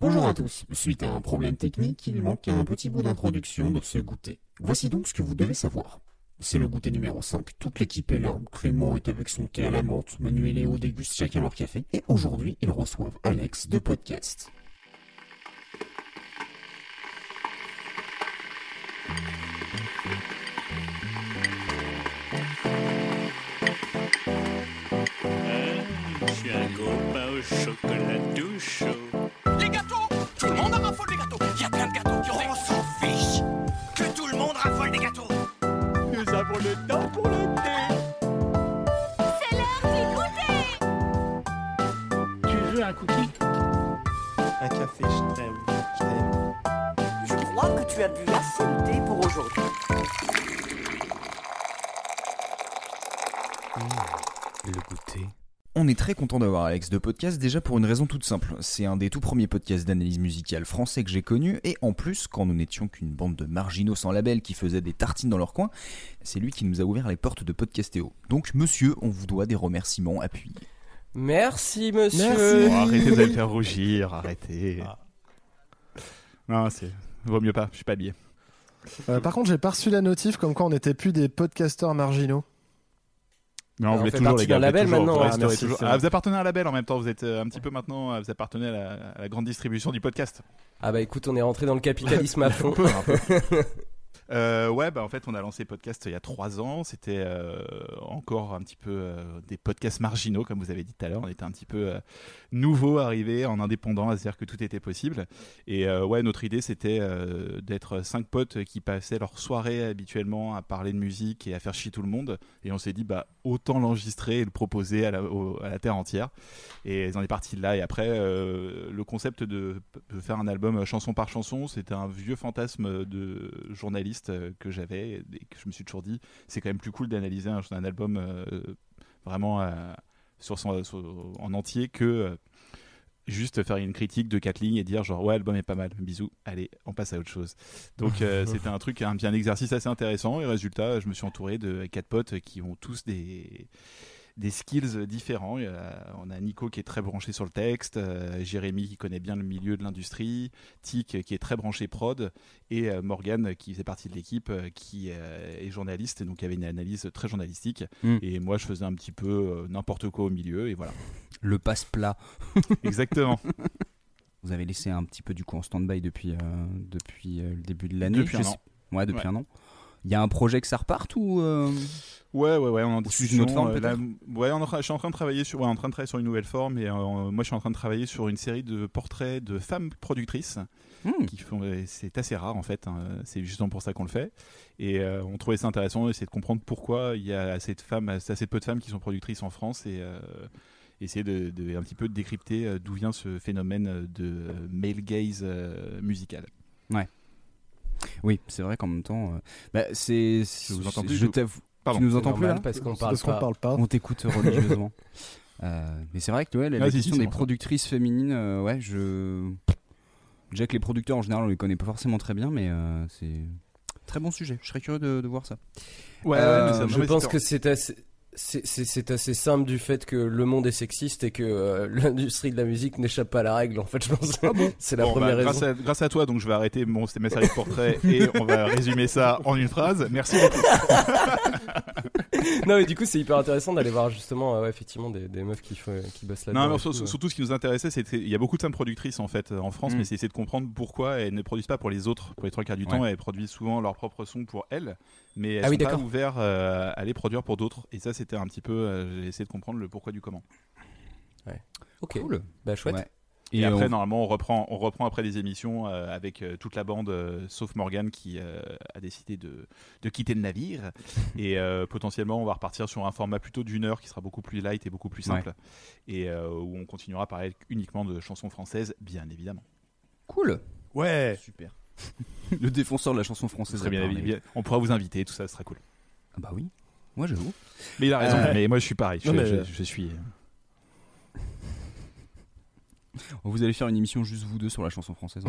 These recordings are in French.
Bonjour à tous. Suite à un problème technique, il manque un petit bout d'introduction de ce goûter. Voici donc ce que vous devez savoir. C'est le goûter numéro 5. Toute l'équipe est là. Clément est avec son thé à la menthe. Manu et Léo dégustent chacun leur café. Et aujourd'hui, ils reçoivent Alex de Podcast. Je suis un copain au chocolat tout chaud. Monde en raffole des gâteaux Il y a plein de gâteaux qui On s'en fiche Que tout le monde raffole des gâteaux Nous avons le temps pour le thé. C'est l'heure du goûter Tu veux un cookie? Un café, je t'aime, je t'aime. Je crois que tu as bu assez de thé pour aujourd'hui. Le goûter. On est très content d'avoir Alex de podcast déjà pour une raison toute simple. C'est un des tout premiers podcasts d'analyse musicale français que j'ai connu et en plus, quand nous n'étions qu'une bande de marginaux sans label qui faisaient des tartines dans leur coin, c'est lui qui nous a ouvert les portes de Podcastéo. Donc monsieur, on vous doit des remerciements appuyés. Merci monsieur. Oh, arrêtez de me faire rougir, arrêtez. Non, c'est. Vaut mieux pas, je suis pas habillé. Euh, par contre, j'ai pas reçu la notif comme quoi on n'était plus des podcasteurs marginaux. Non, Ah, vous on êtes fait toujours les gars. label maintenant. vous appartenez à un label en même temps. Vous êtes euh, un petit peu maintenant. euh, Vous appartenez à la, à la grande distribution du podcast. Ah bah écoute, on est rentré dans le capitalisme à fond. Euh, ouais, bah en fait, on a lancé podcast il y a trois ans. C'était euh, encore un petit peu euh, des podcasts marginaux, comme vous avez dit tout à l'heure. On était un petit peu nouveau arrivé en indépendant, à se dire que tout était possible. Et ouais, notre idée, c'était d'être cinq potes qui passaient leur soirée habituellement à parler de musique et à faire chier tout le monde. Et on s'est dit, bah autant l'enregistrer et le proposer à la, à la terre entière. Et on est parti de là. Et après, le concept de, de faire un album chanson par chanson, c'était un vieux fantasme de journaliste euh, que j'avais et que je me suis toujours dit, c'est quand même plus cool d'analyser un, un album euh, vraiment euh, sur son, sur- en entier que juste faire une critique de quatre lignes et dire genre ouais l'album est pas mal bisous allez on passe à autre chose. Donc euh, c'était un truc un, un exercice assez intéressant et résultat je me suis entouré de quatre potes qui ont tous des des skills différents. A- on a Nico qui est très branché sur le texte, euh, Jérémy qui connaît bien le milieu de l'industrie, Tic qui est très branché prod, et euh, Morgan qui fait partie de l'équipe euh, qui euh, est journaliste, et donc avait une analyse très journalistique. Mm. Et moi je faisais un petit peu n'importe quoi au milieu, et voilà. Le passe-plat. Exactement. Vous avez laissé un petit peu du coup en stand-by depuis, depuis le début de l'année. Depuis un an. Ouais, depuis Ouais. un an. Il y a un projet que ça reparte ou euh, Ouais, ouais, ouais, on en discussion. une autre forme, euh, là, ouais, on en je suis en train de travailler sur, ouais, en train de travailler sur une nouvelle forme, et euh, moi je suis en train de travailler sur une série de portraits de femmes productrices. hmm, qui font c'est assez rare en fait hein. c'est justement pour ça qu'on le fait et on trouvait ça intéressant essayer de comprendre pourquoi il y a assez de femmes assez peu de femmes qui sont productrices en France et essayer de, de- un petit peu de décrypter d'où vient ce phénomène de male gaze musical Oui, c'est vrai qu'en même temps, euh, bah, c'est. Je vous entends plus, Je je- t'avoue. Pardon. Tu nous entends plus là parce qu'on parle parle pas. On t'écoute religieusement. Euh, mais c'est vrai que ouais, la, la Ah, si, si, question des ça. productrices féminines, euh, ouais, je. Déjà que les producteurs en général, on les connaît pas forcément très bien, mais euh, c'est très bon sujet. Je serais curieux de, de voir ça. ouais, Euh, mais ça- je pense que c'est assez. C'est- C'est c'est assez simple du fait que le monde est sexiste et que euh, l'industrie de la musique n'échappe pas à la règle. En fait, je pense. c'est la Bon, première bah, raison. grâce, à, grâce à toi, donc je vais arrêter mon c'était ma série de portraits et on va résumer ça en une phrase. Merci beaucoup. non, mais du coup, c'est hyper intéressant d'aller voir justement, euh, ouais, effectivement, des, des meufs qui, font- qui bossent là-dedans. Non, mais sur- euh. surtout ce qui nous intéressait, c'était il y a beaucoup de femmes productrices en fait euh, en France, Mm. mais c'est essayer de comprendre pourquoi elles ne produisent pas pour les autres. Pour les trois quarts du Ouais. temps, elles produisent souvent leur propre son pour elles, mais elles Ah oui, sont pas ouvertes euh, à les produire pour d'autres. Et ça, c'était un petit peu, euh, j'ai essayé de comprendre le pourquoi du comment. Ok, Cool. bah chouette. Ouais. Et, après, on- normalement, on reprend, on reprend après les émissions euh, avec euh, toute la bande, euh, sauf Morgan qui euh, a décidé de, de quitter le navire. et euh, potentiellement, on va repartir sur un format plutôt d'une heure qui sera beaucoup plus light et beaucoup plus simple. Et euh, où on continuera à parler uniquement de chansons françaises, bien évidemment. Cool. Ouais, Super. le défenseur de la chanson française. très bien, bien. On pourra vous inviter, tout ça ce sera cool. Ah bah oui. Moi j'avoue. Mais il a raison, Euh, mais moi je suis pareil. Je, non, mais- je- je suis. Vous allez faire une émission juste vous deux sur la chanson française.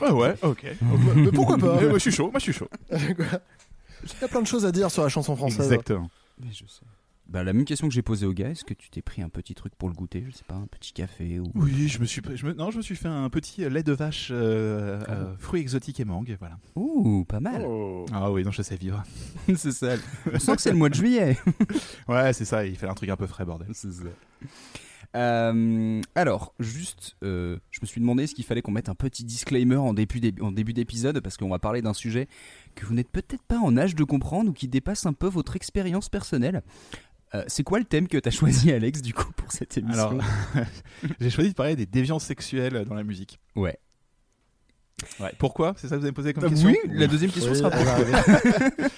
Ouais, ouais, ok. Mais pourquoi pas moi je suis chaud, moi je suis chaud. Il y a plein de choses à dire sur la chanson française. Exactement. mais je sais. Bah, la même question que j'ai posée au gars, est-ce que tu t'es pris un petit truc pour le goûter Je sais pas, un petit café ou. Oui, je me suis, je me- non, je me suis fait un petit lait de vache, euh, euh, fruits exotiques et mangue, voilà. Ouh, pas mal. Oh. Ah oui, non, je sais vivre. c'est ça. On sent que c'est le mois de juillet. Ouais, c'est ça. Il fait un truc un peu frais, bordel. C'est ça. Euh, alors, juste, euh, je me suis demandé est-ce qu'il fallait qu'on mette un petit disclaimer en début d'épisode parce qu'on va parler d'un sujet que vous n'êtes peut-être pas en âge de comprendre ou qui dépasse un peu votre expérience personnelle. Euh, c'est quoi le thème que t'as choisi, Alex, du coup, pour cette émission Alors, j'ai choisi de parler des déviances sexuelles dans la musique. Ouais. Ouais. Pourquoi? C'est ça que vous avez posé comme Euh, question oui, la deuxième question Oui, sera arriver.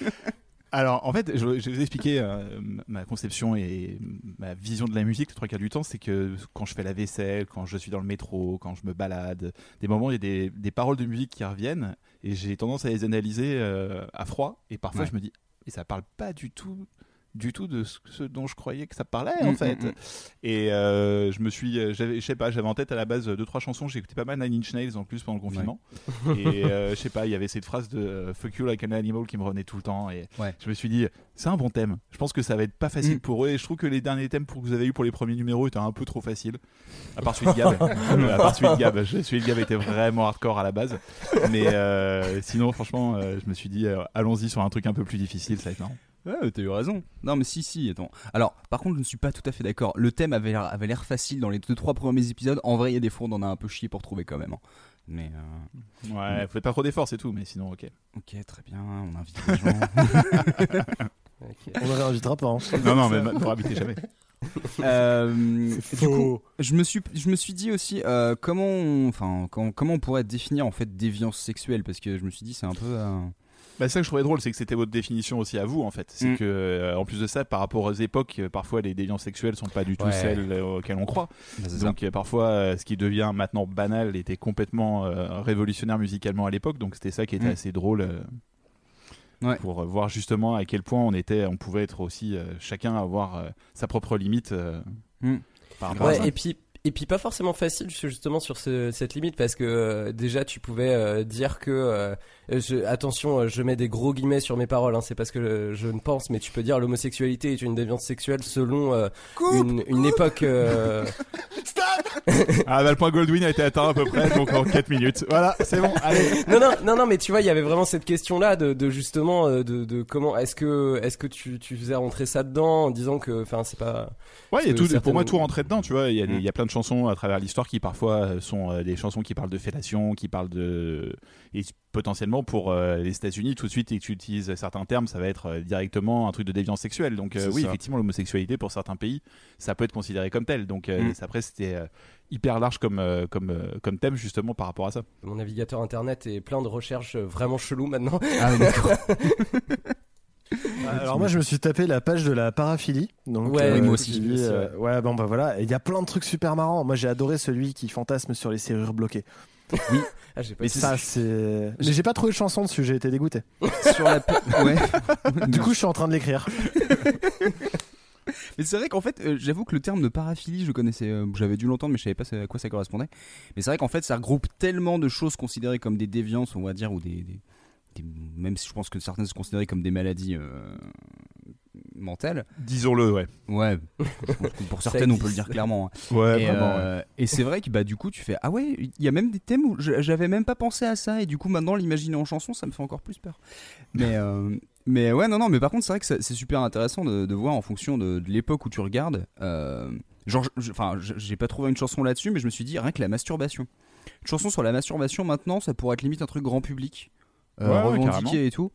Alors, en fait, je, je vais vous expliquer euh, ma conception et ma vision de la musique, le trois quarts du temps, c'est que quand je fais la vaisselle, quand je suis dans le métro, quand je me balade, des moments, il y a des, des paroles de musique qui reviennent et j'ai tendance à les analyser euh, à froid et parfois Ouais. je me dis, et ça parle pas du tout du tout de ce, ce dont je croyais que ça parlait Mm, en fait. mm, mm. et euh, je me suis euh, je sais pas j'avais en tête à la base deux trois chansons. J'ai écouté pas mal Nine Inch Nails en plus pendant le confinement. Et euh, je sais pas il y avait cette phrase de fuck you like an animal qui me revenait tout le temps. Et Ouais. je me suis dit c'est un bon thème. Je pense que ça va être pas facile Mm. pour eux. Et je trouve que les derniers thèmes pour que vous avez eu pour les premiers numéros étaient un peu trop faciles. À part celui de Gab. À part celui de Gab. Je- celui de Gab était vraiment hardcore à la base. Mais euh, sinon franchement je me suis dit allons-y sur un truc un peu plus difficile ça va être marrant Ouais, t'as eu raison. Non, mais si, si, attends. Alors, par contre, je ne suis pas tout à fait d'accord. Le thème avait l'air, avait l'air facile dans les deux, trois premiers épisodes. En vrai, il y a des fois, on en a un peu chié pour trouver quand même. hein. Mais, euh, ouais faites pas trop d'efforts c'est tout mais sinon ok ok, très bien, on invite les gens. Ok. On ne réinvitera pas. hein. non non mais ne habiter jamais Euh, du coup, je me suis, je me suis dit aussi euh, comment, on, enfin, comment, comment on pourrait définir en fait déviance sexuelle? Parce que je me suis dit c'est un peu. euh, Bah, ça que je trouvais drôle, c'est que c'était votre définition aussi à vous, en fait. C'est Mm. que, euh, en plus de ça, par rapport aux époques, euh, parfois les déviances sexuelles sont pas du tout Ouais. celles euh, auxquelles on croit. bah, ça. Donc, euh, parfois, euh, ce qui devient maintenant banal était complètement euh, révolutionnaire musicalement à l'époque. Donc, c'était ça qui était Mm. assez drôle. euh, Ouais. Pour euh, voir justement à quel point on était, on pouvait être aussi euh, chacun avoir euh, sa propre limite euh, Mm. par rapport à Ouais, ça. et puis et puis pas forcément facile justement sur ce- cette limite parce que euh, déjà tu pouvais euh, dire que euh, je, attention euh, je mets des gros guillemets sur mes paroles hein, c'est parce que euh, je ne pense mais tu peux dire l'homosexualité est une déviance sexuelle selon euh, une, une époque euh, Ah, bah, le point Goldwyn a été atteint à peu près, donc en 4 minutes. Voilà, c'est bon, allez. non non non non mais tu vois il y avait vraiment cette question là de, de justement euh, de, de comment est-ce que est-ce que tu, tu faisais rentrer ça dedans en disant que enfin c'est pas Ouais, il y a tout, pour moi, tout rentrait dedans, tu vois. Il y, a Mm. y a plein de chansons à travers l'histoire qui parfois euh, sont euh, des chansons qui parlent de fellation, qui parlent de. Et potentiellement, pour euh, les États-Unis, tout de suite, et que tu utilises certains termes, ça va être euh, directement un truc de déviance sexuelle. Donc, euh, oui, ça. effectivement, l'homosexualité, pour certains pays, ça peut être considéré comme tel. Donc, euh, Mm. après, c'était euh, hyper large comme, euh, comme, euh, comme thème, justement, par rapport à ça. mon navigateur internet est plein de recherches vraiment cheloues maintenant Ah, d'accord. Alors moi je me suis tapé la page de la paraphilie. Donc, Ouais, oui, moi aussi. euh, ouais bon bah voilà, il y a plein de trucs super marrants. Moi j'ai adoré celui qui fantasme sur les serrures bloquées. ah j'ai pas Mais ça c'est. Mais j'ai pas trouvé de chanson dessus, j'ai été dégoûté. Sur la. Ouais. Du coup je suis en train de l'écrire. Mais c'est vrai qu'en fait, euh, j'avoue que le terme de paraphilie, je connaissais, euh, j'avais dû l'entendre, mais je savais pas à quoi ça correspondait. Mais c'est vrai qu'en fait, ça regroupe tellement de choses considérées comme des déviances, on va dire, ou des, des- des- même si je pense que certaines sont considérées comme des maladies euh, mentales. Disons-le, ouais. Ouais, pour certaines, on peut le dire clairement. hein. Ouais, et vraiment. ouais. euh, et c'est vrai que bah du coup, tu fais ah ouais, il y a même des thèmes où j'avais même pas pensé à ça, et du coup maintenant l'imaginer en chanson, ça me fait encore plus peur. Mais euh, mais ouais, non, non, mais par contre, c'est vrai que c'est super intéressant de, de voir en fonction de, de l'époque où tu regardes. euh, genre, enfin, j'ai pas trouvé une chanson là-dessus, mais je me suis dit rien que la masturbation. Une chanson sur la masturbation maintenant, ça pourrait être limite un truc grand public, Ouais, ouais, revendiqué et tout.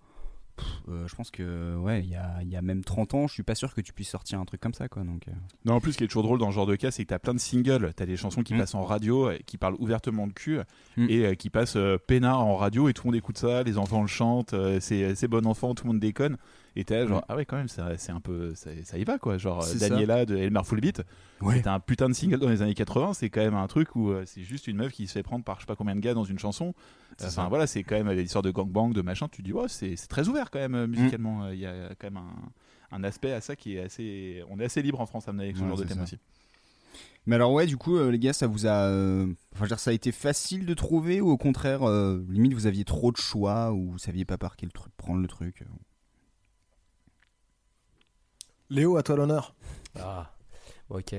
Euh, je pense que ouais, il y a, y a même 30 ans, je suis pas sûr que tu puisses sortir un truc comme ça, quoi. Donc, euh, Non, en plus, ce qui est toujours drôle dans ce genre de cas, c'est que t'as plein de singles, t'as des chansons qui Mm. passent en radio, euh, qui parlent ouvertement de cul, Mm. et euh, qui passent euh, peinard en radio, et tout le monde écoute ça, les enfants le chantent, euh, c'est c'est bon enfant, tout le monde déconne. Et t'es là, genre, Mm. ah ouais, quand même, ça- c'est un peu. Ça, ça y va, quoi. Genre, euh, ça. Daniela de Elmer Fullbeat, Ouais. c'était un putain de single dans les années 80, c'est quand même un truc où euh, c'est juste une meuf qui se fait prendre par je sais pas combien de gars dans une chanson. Enfin ça. voilà, c'est quand même des histoires de gangbang, de machin, tu te dis, ouais, c'est très ouvert quand même euh, Mm. musicalement. Euh, Il y a quand même un, un aspect à ça qui est assez. On est assez libre en France à mener avec ce Ouais, genre de thème ça. aussi. Mais alors ouais, du coup, euh, les gars, ça vous a, euh, enfin, je veux dire, ça a été facile de trouver ou au contraire, euh, limite, vous aviez trop de choix ou vous saviez pas par quel truc prendre le truc. Léo, à toi l'honneur. Ah, ok.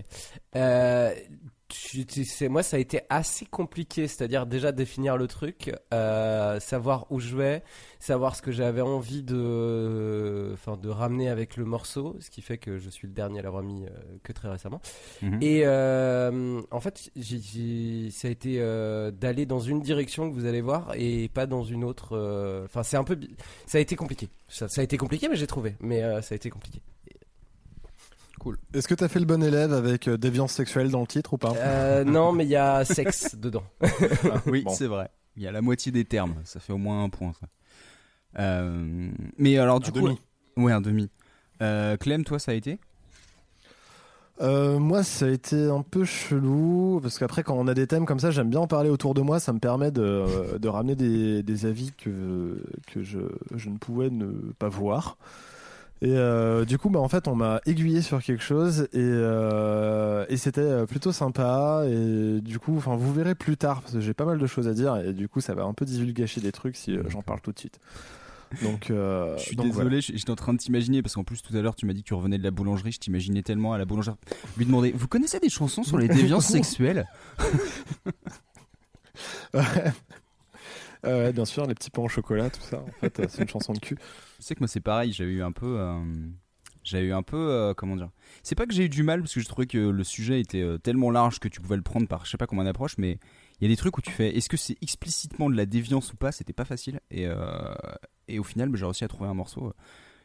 Euh, tu, tu sais, moi, ça a été assez compliqué, c'est-à-dire déjà définir le truc, euh, savoir où je vais, savoir ce que j'avais envie de, enfin, de ramener avec le morceau, ce qui fait que je suis le dernier à l'avoir mis euh, que très récemment. Mhm. Et euh, en fait, ça a été euh, d'aller dans une direction que vous allez voir et pas dans une autre. euh, Enfin, c'est un peu, ça a été compliqué. Ça, ça a été compliqué, mais j'ai trouvé. Mais euh, ça a été compliqué. Est-ce que t'as fait le bon élève avec euh, déviance sexuelle dans le titre ou pas? Euh, non, mais il y a sexe dedans. oui, Bon. c'est vrai. Il y a la moitié des termes, ça fait au moins un point. Ça. Euh, mais alors du Un coup, demi. ouais, un demi. Euh, Clem, toi, ça a été? Euh, moi, ça a été un peu chelou parce qu'après, quand on a des thèmes comme ça, j'aime bien en parler autour de moi. Ça me permet de, de ramener des, des avis que, que je, je ne pouvais ne pas voir. Et euh, du coup, bah, en fait, on m'a aiguillé sur quelque chose et, euh, et c'était plutôt sympa. Et du coup, enfin, vous verrez plus tard parce que j'ai pas mal de choses à dire et du coup, ça va un peu divulgacher des trucs si euh, j'en parle tout de suite. Donc, euh, Je suis donc désolé, voilà. j'étais en train de t'imaginer parce qu'en plus tout à l'heure tu m'as dit que tu revenais de la boulangerie, je t'imaginais tellement à la boulangerie lui demander Vous connaissez des chansons sur les déviances sexuelles? Ouais. Euh, bien sûr, les petits pains au chocolat, tout ça. En fait, euh, c'est une chanson de cul. Tu sais que moi c'est pareil, j'avais eu un peu. euh, J'avais eu un peu. euh, comment dire C'est pas que j'ai eu du mal parce que je trouvais que le sujet était euh, tellement large que tu pouvais le prendre par je sais pas comment on approche, mais il y a des trucs où tu fais est-ce que c'est explicitement de la déviance ou pas C'était pas facile. Et, et au final, j'ai réussi à trouver un morceau.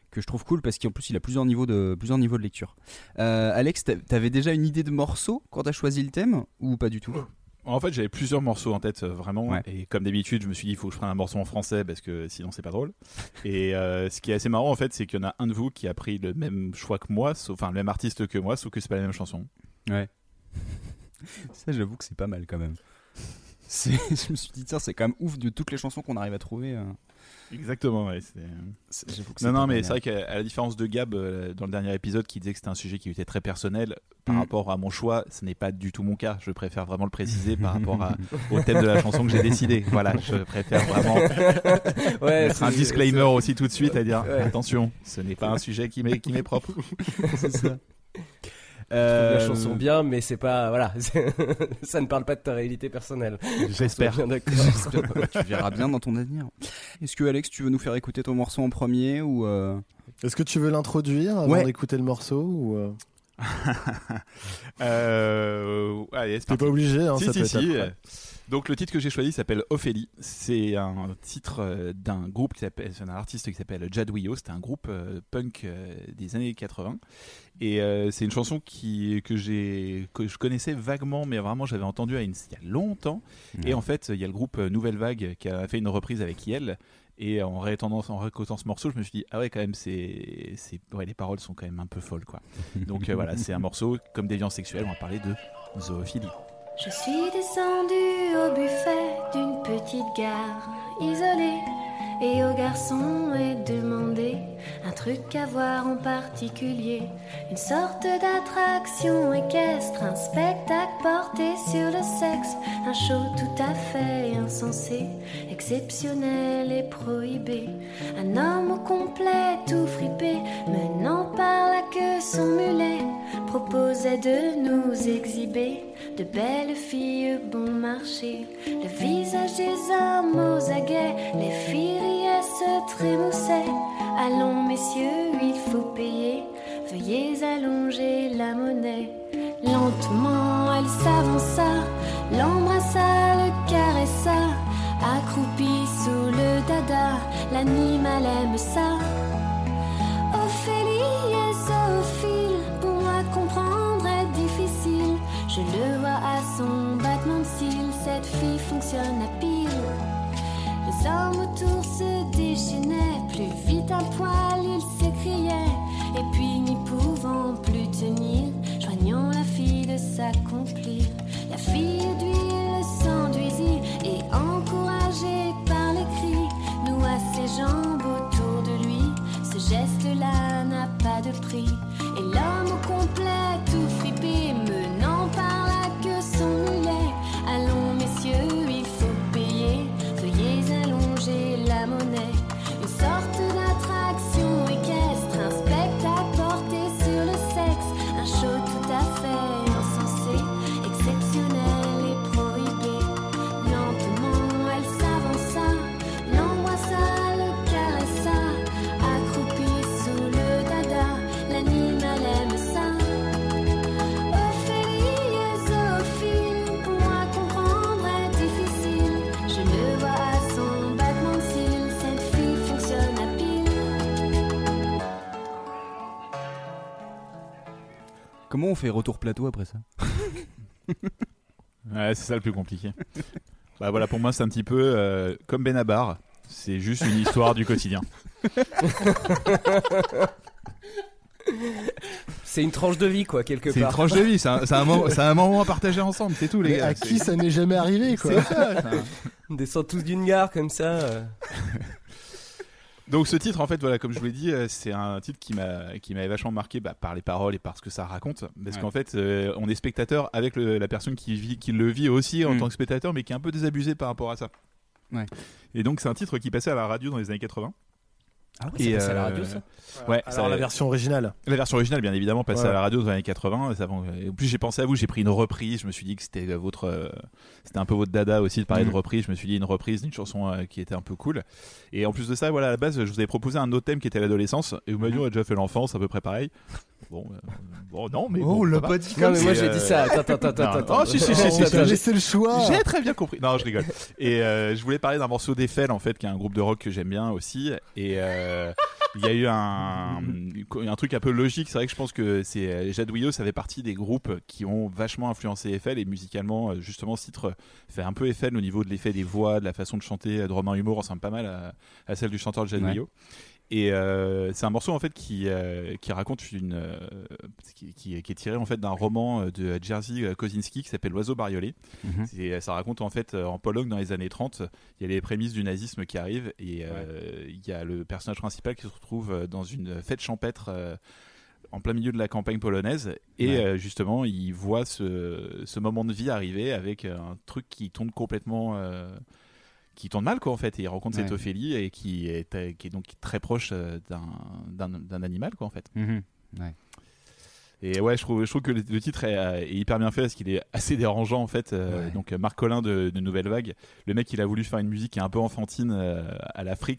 que je trouve cool parce qu'en plus il a plusieurs niveaux de, plusieurs niveaux de lecture. Alex, t'a- t'avais déjà une idée de morceau quand t'as choisi le thème ou pas du tout? En fait, j'avais plusieurs morceaux en tête, euh, vraiment. Ouais. Et comme d'habitude, je me suis dit, il faut que je prenne un morceau en français parce que sinon, c'est pas drôle. Et euh, ce qui est assez marrant, en fait, c'est qu'il y en a un de vous qui a pris le même choix que moi, sauf, enfin, le même artiste que moi, sauf que c'est pas la même chanson. Ouais. Ça, j'avoue que c'est pas mal quand même. Je me suis dit, tiens, c'est quand même ouf de toutes les chansons qu'on arrive à trouver. euh. Exactement, ouais. Non, non, mais c'est vrai qu'à la différence de Gab euh, dans le dernier épisode qui disait que c'était un sujet qui était très personnel, par Mm. rapport à mon choix, ce n'est pas du tout mon cas. Je préfère vraiment le préciser par rapport à- au thème de la chanson que j'ai décidé. Voilà, je préfère vraiment Ouais, mettre un disclaimer aussi tout de suite à dire Ouais. attention, ce n'est pas un sujet qui m'est qui m'est propre. c'est ça. Trouve la Euh, chanson bien, mais c'est pas voilà, ça ne parle pas de ta réalité personnelle. J'espère. Sois bien d'accord. tu verras bien dans ton avenir. Est-ce que Alex, tu veux nous faire écouter ton morceau en premier ou euh, Est-ce que tu veux l'introduire avant Ouais. d'écouter le morceau ou euh, Euh, allez, c'est T'es pas obligé, hein, si, ça si, peut être si. après. Donc le titre que j'ai choisi s'appelle Ophélie. C'est un titre euh, d'un groupe qui s'appelle, c'est un artiste qui s'appelle Jadwio. C'était un groupe euh, punk euh, des années 80. Et euh, c'est une chanson qui que j'ai que je connaissais vaguement, mais vraiment j'avais entendu à une, il y a longtemps. Et en fait, il y a le groupe Nouvelle Vague qui a fait une reprise avec Yel. Et en réécoutant ce morceau, je me suis dit ah ouais quand même c'est, c'est ouais les paroles sont quand même un peu folles quoi. Donc euh, voilà, c'est un morceau comme déviance sexuelle. On va parler de zoophilie. Je suis descendue au buffet d'une petite gare isolée. Et au garçon est demandé un truc à voir en particulier, une sorte d'attraction équestre, un spectacle porté sur le sexe, un show tout à fait insensé, exceptionnel et prohibé, un homme au complet tout fripé, menant par la queue son mulet, proposait de nous exhiber de belles filles bon marché, le visage des hommes aux aguets, les filles se trémoussaient. Allons messieurs, il faut payer, veuillez allonger la monnaie. Lentement elle s'avança, l'embrassa, le caressa, accroupie sous le dada, l'animal aime ça. Ophélie est zoophile, pour moi comprendre. Je le vois à son battement de cils, cette fille fonctionne à pile. Les hommes autour se déchaînaient, plus vite à poil ils s'écriaient. Et puis n'y pouvant plus tenir, joignant la fille de s'accomplir. La fille d'huile s'enduisit et encouragée par les cris, noua ses jambes autour de lui. Ce geste-là n'a pas de prix. Comment on fait retour plateau après ça Ouais, c'est ça le plus compliqué. bah voilà, pour moi, c'est un petit peu euh, comme Benabar. C'est juste une histoire du quotidien. C'est une tranche de vie, quoi, quelque C'est une part. tranche de vie, c'est un, c'est un moment, c'est un moment à partager ensemble, c'est tout, les Mais gars. à qui ça n'est jamais arrivé, quoi C'est ça, ça. On descend tous d'une gare comme ça. euh. Donc ce titre, en fait, voilà, comme je vous l'ai dit, euh, c'est un titre qui m'a qui m'avait vachement marqué bah, par les paroles et par ce que ça raconte, parce Ouais. qu'en fait, euh, on est spectateur avec le- la personne qui vit, qui le vit aussi en Mm. tant que spectateur, mais qui est un peu désabusé par rapport à ça. Ouais. Et donc c'est un titre qui passait à la radio dans les années 80. Ah Et, ouais, c'est à la euh, radio, ça Ouais, Alors ça- la version originale. La version originale, bien évidemment, passée Ouais. à la radio dans les années 80. Ça, bon, et en plus, j'ai pensé à vous, j'ai pris une reprise. Je me suis dit que c'était votre, euh, c'était un peu votre dada aussi de parler Mhm. de reprise. Je me suis dit une reprise d'une chanson euh, qui était un peu cool. Et en plus de ça, voilà, à la base, je vous avais proposé un autre thème qui était l'adolescence. Et vous m'avez dit, on a déjà fait l'enfance, à peu près pareil. Bon, euh, bon, non, mais. Oh, bon, on l'a ça va. pas dit Non, mais moi, j'ai euh, dit ça. Attends, attends, attends, non, attends. oh, si, si, si, si, laissé le choix J'ai très bien compris. Non, je rigole. Et euh, je voulais parler d'un morceau d'Eiffel, en fait, qui est un groupe de rock que j'aime bien aussi. Et euh, il y a eu un, un truc un peu logique. C'est vrai que je pense que c'est Jadouillot, ça fait partie des groupes qui ont vachement influencé Eiffel. Et musicalement, euh, justement, ce titre fait un peu Eiffel au niveau de l'effet des voix, de la façon de chanter. De Romain Humour ressemble pas mal à, à celle du chanteur de. Et euh, c'est un morceau en fait qui euh, qui raconte une euh, qui, qui- qui est tiré en fait d'un roman de Jerzy Kosinski qui s'appelle L'oiseau bariolé. Mhm. Ça raconte en fait en Pologne dans les années 30, il y a les prémices du nazisme qui arrivent et il y a le personnage principal qui se retrouve dans une fête champêtre en plein milieu de la campagne polonaise et Ouais. euh, justement il voit ce, ce moment de vie arriver avec un truc qui tourne complètement euh, qui tourne mal quoi en fait et il rencontre cette. Ophélie et qui est, euh, qui est donc très proche euh, d'un- animal quoi en fait Mhm. Ouais. et ouais, je trouve, je trouve que le, titre est, euh, est hyper bien fait parce qu'il est assez dérangeant en fait. Ouais. Donc Marc Collin de, de Nouvelle Vague, le mec il a voulu faire une musique qui est un peu enfantine à la Frix,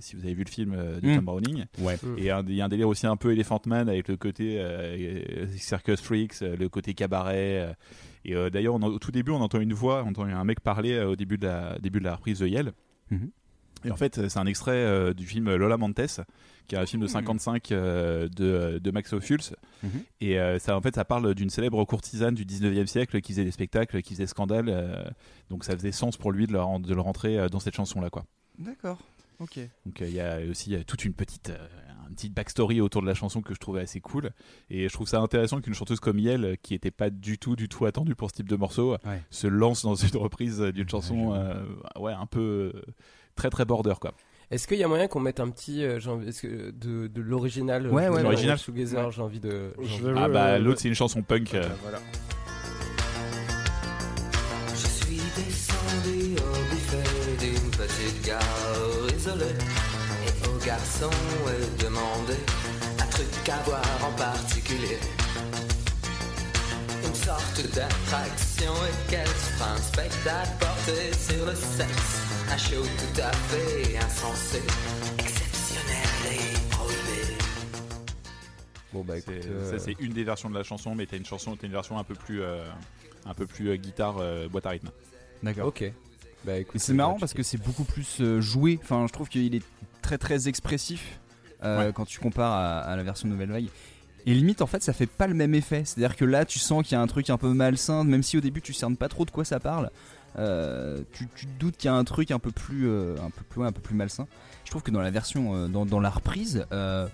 si vous avez vu le film de Mm. Tom Browning. Ouais. Et il y a un délire aussi un peu Elephant Man avec le côté euh, Circus Freaks, le côté cabaret. Et euh, d'ailleurs, au tout début, on entend une voix, on entend un mec parler euh, au début de la, début de la reprise de Yale. Mhm. Et en fait, euh, c'est un extrait euh, du film Lola Montes, qui est un film de 55 euh, de, de Max Ophuls. Mhm. Et euh, ça, en fait, ça parle d'une célèbre courtisane du 19e siècle qui faisait des spectacles, qui faisait scandale. donc ça faisait sens pour lui de le, de le rentrer dans cette chanson-là, quoi. D'accord. Ok. Donc il y a aussi toute une petite, une petite backstory autour de la chanson que je trouvais assez cool. Et je trouve ça intéressant qu'une chanteuse comme Yel, euh, qui était pas du tout, du tout attendue pour ce type de morceau, Ouais. se lance dans une reprise euh, d'une chanson, j'avoue. euh, ouais, un peu euh, très très border, quoi. Est-ce qu'il y a moyen qu'on mette un petit euh, j'ai envie- est-ce que de, de l'original euh, Ouais, ouais, de l'original. Shoegazer, j'ai envie de envie- Ah ouais, bah ouais, l'autre ouais. c'est une chanson punk. euh, Voilà. Je suis descendu au buffet d'une petite gare isolée garçon ai demandé un truc à voir en particulier Une sorte d'attraction et qu'elle un spectacle porté sur le sexe Un show tout à fait insensé, exceptionnel et prohibé Bon bah c'est- écoute, euh, Ça c'est une des versions de la chanson, mais t'as une chanson, t'as une version un peu plus, euh, un peu plus euh, guitare euh, boîte à rythme. D'accord. OK. Bah c'est marrant parce que c'est beaucoup plus euh, joué. Enfin, je trouve qu'il est très très expressif euh, Ouais. quand tu compares à, à la version Nouvelle Vague. Et limite, en fait, ça fait pas le même effet. C'est-à-dire que là, tu sens qu'il y a un truc un peu malsain, même si au début tu cernes pas trop de quoi ça parle. euh, tu, tu te doutes qu'il y a un truc un peu plus, euh, un peu plus, ouais, un peu plus malsain. Je trouve que dans la version, euh, dans, dans la reprise, euh,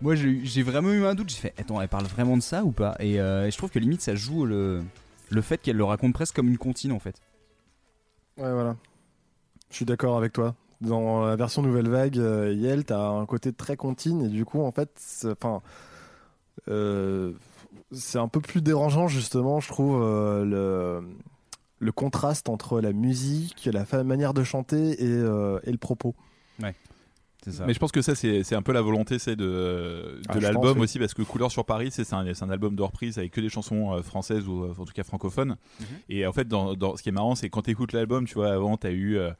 moi j'ai vraiment eu un doute. J'ai fait, attends, elle parle vraiment de ça ou pas? Et, euh, et je trouve que limite ça joue le, le fait qu'elle le raconte presque comme une comptine en fait. Ouais, voilà. Je suis d'accord avec toi. Dans la version Nouvelle Vague, euh, Yel, t'as un côté très contine et du coup, en fait, c'est- enfin, euh, c'est un peu plus dérangeant justement, je trouve, euh, le, le contraste entre la musique, la manière de chanter et, euh, et le propos. C'est ça. Mais je pense que ça, c'est un peu la volonté c'est de, de Ah, l'album oui. aussi, parce que Couleur sur Paris, c'est un, album de reprise avec que des chansons euh, françaises ou en tout cas francophones. Mhm. Et en fait, dans, dans- ce qui est marrant, c'est quand tu écoutes l'album, tu vois, avant, tu as eu. euh,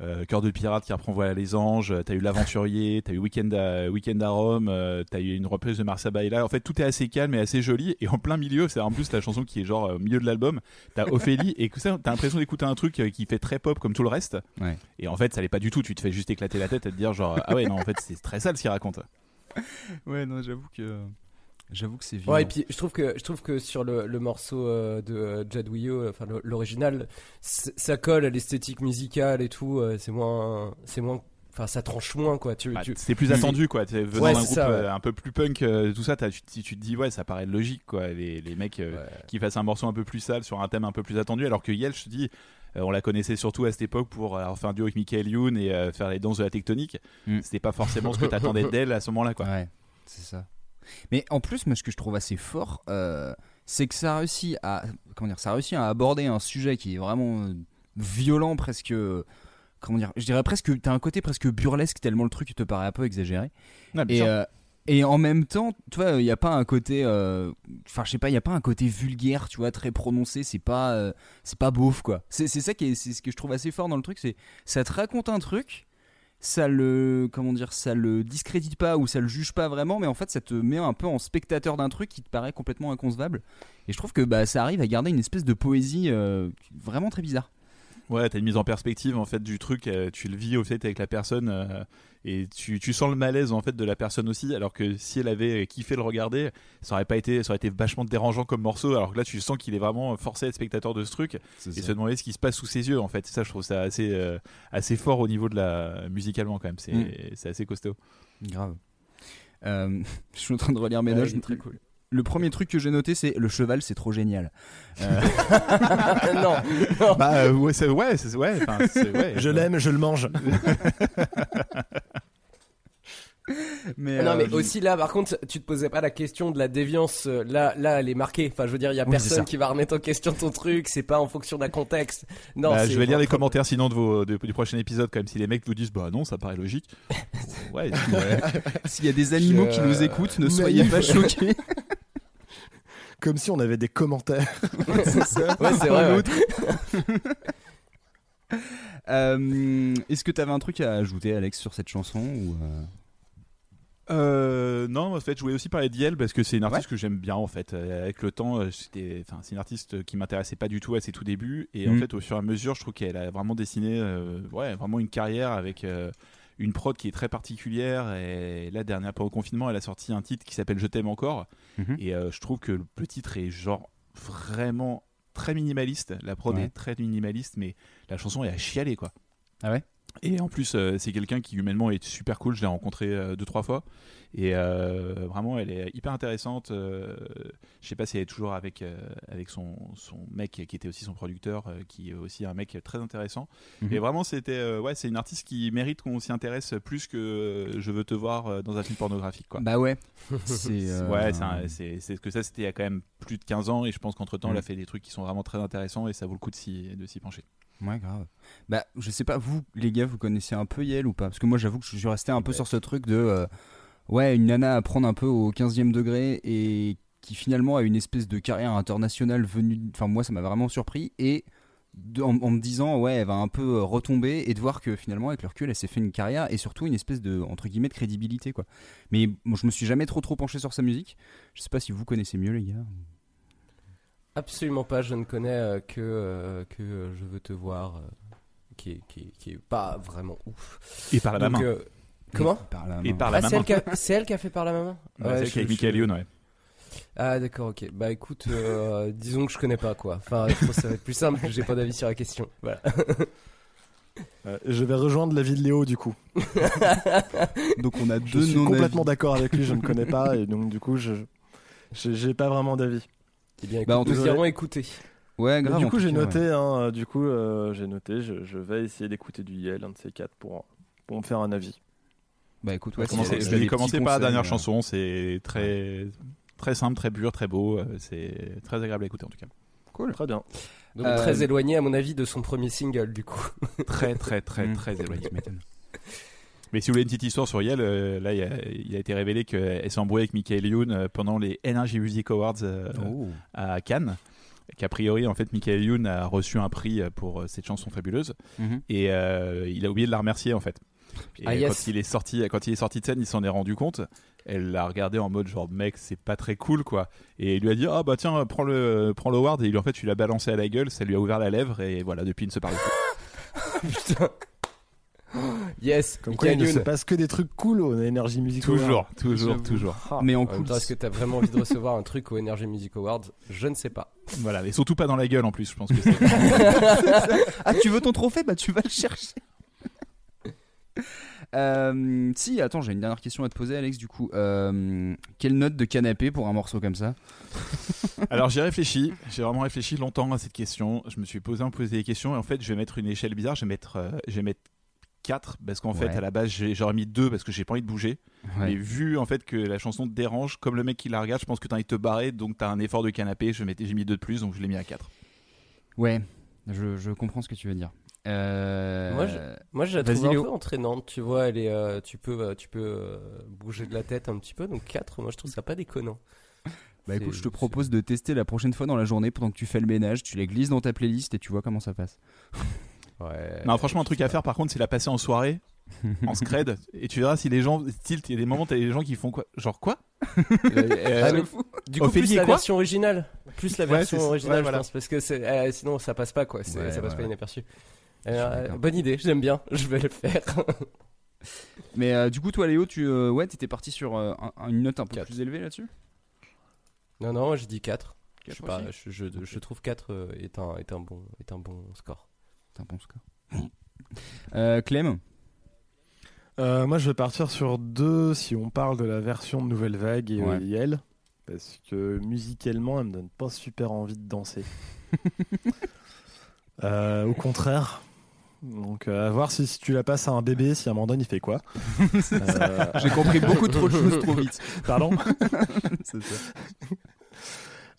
euh, Cœur de pirate qui reprend Voilà les anges, t'as eu l'aventurier, t'as eu Weekend à, Weekend à Rome, euh, t'as eu une reprise de Marcia Baila. En fait, tout est assez calme et assez joli. Et en plein milieu, c'est en plus la chanson qui est genre euh, au milieu de l'album. T'as Ophélie et que ça, t'as l'impression d'écouter un truc euh, qui fait très pop comme tout le reste. Ouais. Et en fait, ça l'est pas du tout. Tu te fais juste éclater la tête et te dire genre ah ouais non en fait c'est très sale ce qu'il raconte. Ouais, non, j'avoue que J'avoue que c'est violent. Ouais, et puis je trouve que je trouve que sur le, le morceau euh, de euh, Jad Wio, enfin l'original, ça colle à l'esthétique musicale et tout. euh, c'est moins, c'est moins, enfin ça tranche moins quoi. Tu, Bah, tu- c'est plus attendu quoi. T'es venant Ouais, d'un groupe ça, ouais. euh, un peu plus punk, euh, tout ça, t'as- tu, tu- te dis ouais, ça paraît logique quoi. Les, les mecs euh, Ouais. qui fassent un morceau un peu plus sale sur un thème un peu plus attendu, alors que Yel, je te dis, euh, on la connaissait surtout à cette époque pour euh, avoir fait un duo avec Michael Youn et euh, faire les danses de la tectonique. Mm. C'était pas forcément ce que t'attendais d'elle à ce moment-là quoi. Ouais, c'est ça. Mais en plus, moi, ce que je trouve assez fort, euh, c'est que ça réussit à, comment dire, ça à aborder un sujet qui est vraiment euh, violent, presque, euh, comment dire, je dirais presque, t'as un côté presque burlesque tellement le truc te paraît un peu exagéré. Ouais, Et, euh, et en même temps, tu vois, il n'y a pas un côté, euh, enfin, je sais pas, il y a pas un côté vulgaire, tu vois, très prononcé. C'est pas, euh, c'est pas beauf, quoi. C'est c'est ça qui est, c'est ce que je trouve assez fort dans le truc, c'est ça te raconte un truc, ça le, comment dire, ça le discrédite pas ou ça le juge pas vraiment, mais en fait, ça te met un peu en spectateur d'un truc qui te paraît complètement inconcevable. Et je trouve que bah, ça arrive à garder une espèce de poésie euh, vraiment très bizarre. Ouais, t'as une mise en perspective en fait du truc, euh, tu le vis au fait avec la personne euh, et tu, tu sens le malaise en fait de la personne aussi, alors que si elle avait kiffé le regarder, ça aurait pas été, ça aurait été vachement dérangeant comme morceau, alors que là tu sens qu'il est vraiment forcé à être spectateur de ce truc et se demander ce qui se passe sous ses yeux en fait. Ça, je trouve ça assez, euh, assez fort au niveau de la musicalement quand même, c'est Mm. c'est assez costaud. Grave. Euh, je suis en train de relire mes Ouais, notes. très cool. Le premier truc que j'ai noté, c'est le cheval, c'est trop génial. Euh, non, non. Bah euh, ouais, c'est ouais, c'est ouais, enfin, c'est- ouais. Je l'aime, je le mange. mais, non, euh, mais aussi là, par contre, tu te posais pas la question de la déviance. Là, là, elle est marquée. Enfin, je veux dire, il y a Oui, personne qui va remettre en question ton truc. C'est pas en fonction d'un contexte. Non, Bah, je vais lire les commentaires sinon de vos, de- du prochain épisode quand même si les mecs vous disent bah non ça paraît logique. ouais, S'il y a des animaux qui nous écoutent, ne soyez pas choqués. Comme si on avait des commentaires. c'est ça. Ouais, c'est vrai. ouais. Euh, Est-ce que tu avais un truc à ajouter, Alex, sur cette chanson ou euh, Euh, non, en fait, je voulais aussi parler d'Yel parce que c'est une artiste Ouais. que j'aime bien en fait. Avec le temps, c'était, enfin, c'est une artiste qui m'intéressait pas du tout à ses tout débuts et en Mm. fait, au fur et à mesure, je trouve qu'elle a vraiment dessiné, euh, ouais, vraiment une carrière avec euh, une prod qui est très particulière. Et là, dernière pendant le confinement, elle a sorti un titre qui s'appelle Je t'aime encore Mhm. et euh, je trouve que le, le titre est genre vraiment très minimaliste. La prod Ouais. est très minimaliste, mais la chanson est à chialer quoi. Ah ouais? Et en plus, euh, c'est quelqu'un qui humainement est super cool. Je l'ai rencontré euh, deux trois fois et euh, vraiment, elle est hyper intéressante. Euh, je sais pas si elle est toujours avec euh, avec son son mec qui était aussi son producteur, euh, qui est aussi un mec très intéressant. Mhm. Et vraiment, c'était euh, ouais, c'est une artiste qui mérite qu'on s'y intéresse plus que euh, je veux te voir dans un film pornographique quoi. Bah ouais. C'est euh, Ouais, c'est c'est que ça, c'était il y a quand même plus de 15 ans et je pense qu'entre temps, Mhm. elle a fait des trucs qui sont vraiment très intéressants et ça vaut le coup de s'y de s'y pencher. Ouais, grave. Bah, je sais pas, vous, les gars, vous connaissez un peu Yel ou pas? Parce que moi, j'avoue que je suis resté un peu sur ce truc de. euh, ouais, une nana à prendre un peu au 15e degré et qui finalement a une espèce de carrière internationale venue. Enfin, moi, ça m'a vraiment surpris. Et de- en, en me disant, ouais, elle va un peu euh, retomber et de voir que finalement, avec le recul, elle s'est fait une carrière et surtout une espèce de, entre guillemets, de crédibilité, quoi. Mais je me suis jamais trop trop penché sur sa musique. Je sais pas si vous connaissez mieux, les gars. Absolument pas. Je ne connais euh, que euh, que euh, je veux te voir, euh, qui est qui est, qui est pas vraiment ouf. Et par la Donc, main. euh, comment Par la Et main. par la Ah, c'est maman. elle, qui a- c'est elle qui a fait par la maman. Ouais, Ouais, c'est je- avec je- Michael Youn, ouais. Ah d'accord, ok. Bah écoute, euh, disons que je connais pas quoi. Enfin, je pense que ça va être plus simple. J'ai pas d'avis sur la question. Voilà. Euh, je vais rejoindre l'avis de Léo du coup. Donc, on a Je deux suis non complètement d'accord avec lui, je ne connais pas et donc du coup je je- j'ai pas vraiment d'avis. Eh bien, écoute, Bah, en tout nous cas- irons écouter. Ouais, grave. du coup tout j'ai ouais. noté hein, euh, du coup euh, j'ai noté je, je vais essayer d'écouter du Yel un de ces quatre pour pour me faire un avis. Bah écoute, ouais, Commencer- c'est- je vais commencer par la dernière euh, chanson, c'est très très simple, très pur, très beau, euh, c'est très agréable à écouter en tout cas. Cool. Très bien. Donc Euh, très éloigné à mon avis de son premier single du coup. Très très très Mm. très éloigné. Tu. Mais si vous voulez une petite histoire sur Yel, euh, là il a, il a été révélé qu'elle s'est embrouillée avec Michael Youn euh, pendant les Energy Music Awards euh, Oh. à Cannes. Qu'a priori, en fait, Michael Youn a reçu un prix pour cette chanson fabuleuse Mhm. et euh, il a oublié de la remercier en fait. Et Ah, yes. quand il est sorti, quand il est sorti de scène, il s'en est rendu compte. Elle l'a regardé en mode genre mec, c'est pas très cool quoi. Et il lui a dit ah bah tiens prends le prends l'award et lui en fait lui a balancé à la gueule, ça lui a ouvert la lèvre et voilà depuis il ne se parle plus. Putain. Yes, Comme quoi, il ne se passe que des trucs cool au Energy Music Toujours, Award. toujours, J'avoue. toujours. Ah. Mais en cool. est-ce que t'as vraiment envie de recevoir un truc au Energy Music Awards? Je ne sais pas. Voilà, mais surtout pas dans la gueule en plus, je pense que c'est. Ah, tu veux ton trophée? Bah, tu vas le chercher. Euh, si, attends, j'ai une dernière question à te poser, Alex. Du coup, Euh, quelle note de canapé pour un morceau comme ça? Alors j'ai réfléchi, j'ai vraiment réfléchi longtemps à cette question. Je me suis posé un poser des questions et en fait je vais mettre une échelle bizarre. Je vais mettre, euh, je vais mettre 4 parce qu'en fait Ouais. à la base j'ai- j'aurais mis 2 parce que j'ai pas envie de bouger. Ouais. Mais vu en fait que la chanson te dérange, comme le mec qui la regarde, je pense que t'as envie de te barrer donc t'as un effort de canapé. Je mettais- j'ai mis 2 de plus donc je l'ai mis à 4. Ouais, je, je comprends ce que tu veux dire. Euh, Moi, je- Moi, je la trouve un peu entraînante, tu vois. Elle est, euh, tu peux, euh, tu peux euh, bouger de la tête un petit peu. Donc 4, moi, je trouve ça pas déconnant. Bah écoute, je te propose de tester la prochaine fois dans la journée pendant que tu fais le ménage. Tu les glisses dans ta playlist et tu vois comment ça passe. Ouais. non franchement un truc à faire par contre c'est la passer en soirée. en scred et tu verras si les gens tilt il y a des moments t'as des gens qui font quoi? Genre quoi? Euh, Euh, mais du coup, Ophélie plus la version originale. Plus la version originale, ouais, je pense. Parce que c'est, euh, sinon, ça passe pas, quoi. Ça passe ouais, pas inaperçu. Euh, bonne idée, j'aime bien. Je vais le faire. Mais euh, du coup, toi, Léo, tu euh, ouais, t'étais parti sur euh, un- une note un peu plus élevée là-dessus? Non, non, moi, je dis 4. Je, sais Quatre pas, je, trouve 4 euh, est, un, est, un bon, est un bon score. Un bon score. Euh, Clem Euh, moi, je vais partir sur deux si on parle de la version de Nouvelle Vague et Ouais. OIL. Parce que musicalement, elle me donne pas super envie de danser. Euh, au contraire. Donc, euh, à voir si, si tu la passes à un bébé, si à un moment donné, il fait quoi. Euh, J'ai compris beaucoup trop de choses trop vite. Pardon ça.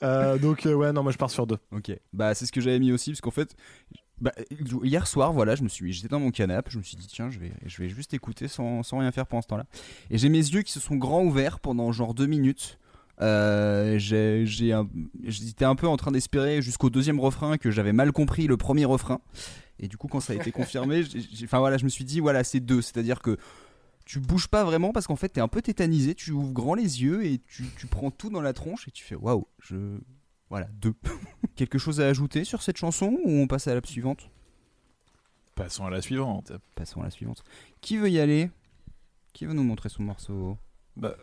Euh, Donc, euh, ouais, non, moi je pars sur deux. Ok. Bah, c'est ce que j'avais mis aussi, parce qu'en fait, bah, hier soir, voilà, je me suis, j'étais dans mon canapé, je me suis dit tiens, je vais, je vais juste écouter sans, sans rien faire pendant ce temps-là. Et j'ai mes yeux qui se sont grands ouverts pendant genre deux minutes. Euh, un- j'étais un peu en train d'espérer jusqu'au deuxième refrain que j'avais mal compris le premier refrain. Et du coup, quand ça a été confirmé, enfin voilà, je me suis dit voilà, c'est deux, c'est-à-dire que tu bouges pas vraiment parce qu'en fait, t'es un peu tétanisé, tu ouvres grand les yeux et tu, tu prends tout dans la tronche et tu fais waouh, je, voilà, deux. Quelque chose à ajouter sur cette chanson ou on passe à la suivante? Passons à la suivante Passons à la suivante. Qui veut y aller? Qui veut nous montrer son morceau? Bah,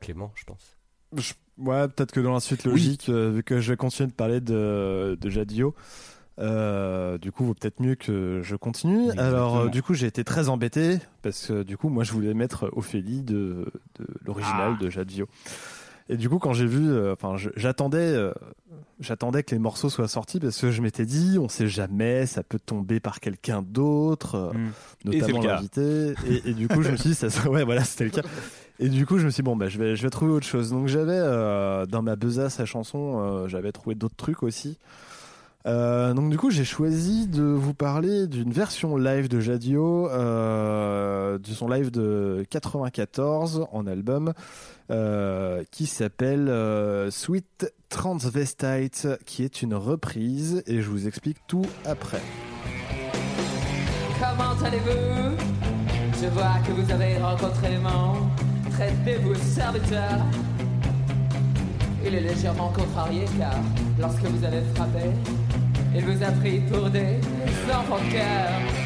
Clément, je pense. Je- Ouais, peut-être que dans la suite logique, euh, vu que je vais continuer de parler de, de Jadio, euh, du coup, vaut peut-être mieux que je continue. Exactement. Alors, euh, du coup, j'ai été très embêté parce que du coup, moi, je voulais mettre Ophélie de, de l'original Ah. de Jadio. Et du coup, quand j'ai vu, euh, enfin, j'attendais, euh, j'attendais que les morceaux soient sortis parce que je m'étais dit, on sait jamais, ça peut tomber par quelqu'un d'autre, euh, c'est notamment l'invité. Et, et du coup, je me suis dit, ça, ouais, voilà, c'était le cas. Et du coup, je me suis dit, bon, bah, je vais, je vais trouver autre chose. Donc, j'avais, dans ma besace à chanson, j'avais trouvé d'autres trucs aussi. Euh, donc, du coup, j'ai choisi de vous parler d'une version live de Jadio, euh, de son live de 94 en album, euh, qui s'appelle Sweet Transvestite, qui est une reprise, et je vous explique tout après. Comment allez-vous? Je vois que vous avez rencontré mon traitez-vous serviteur? Il est légèrement contrarié car lorsque vous avez frappé, il vous a pris pour des enfants de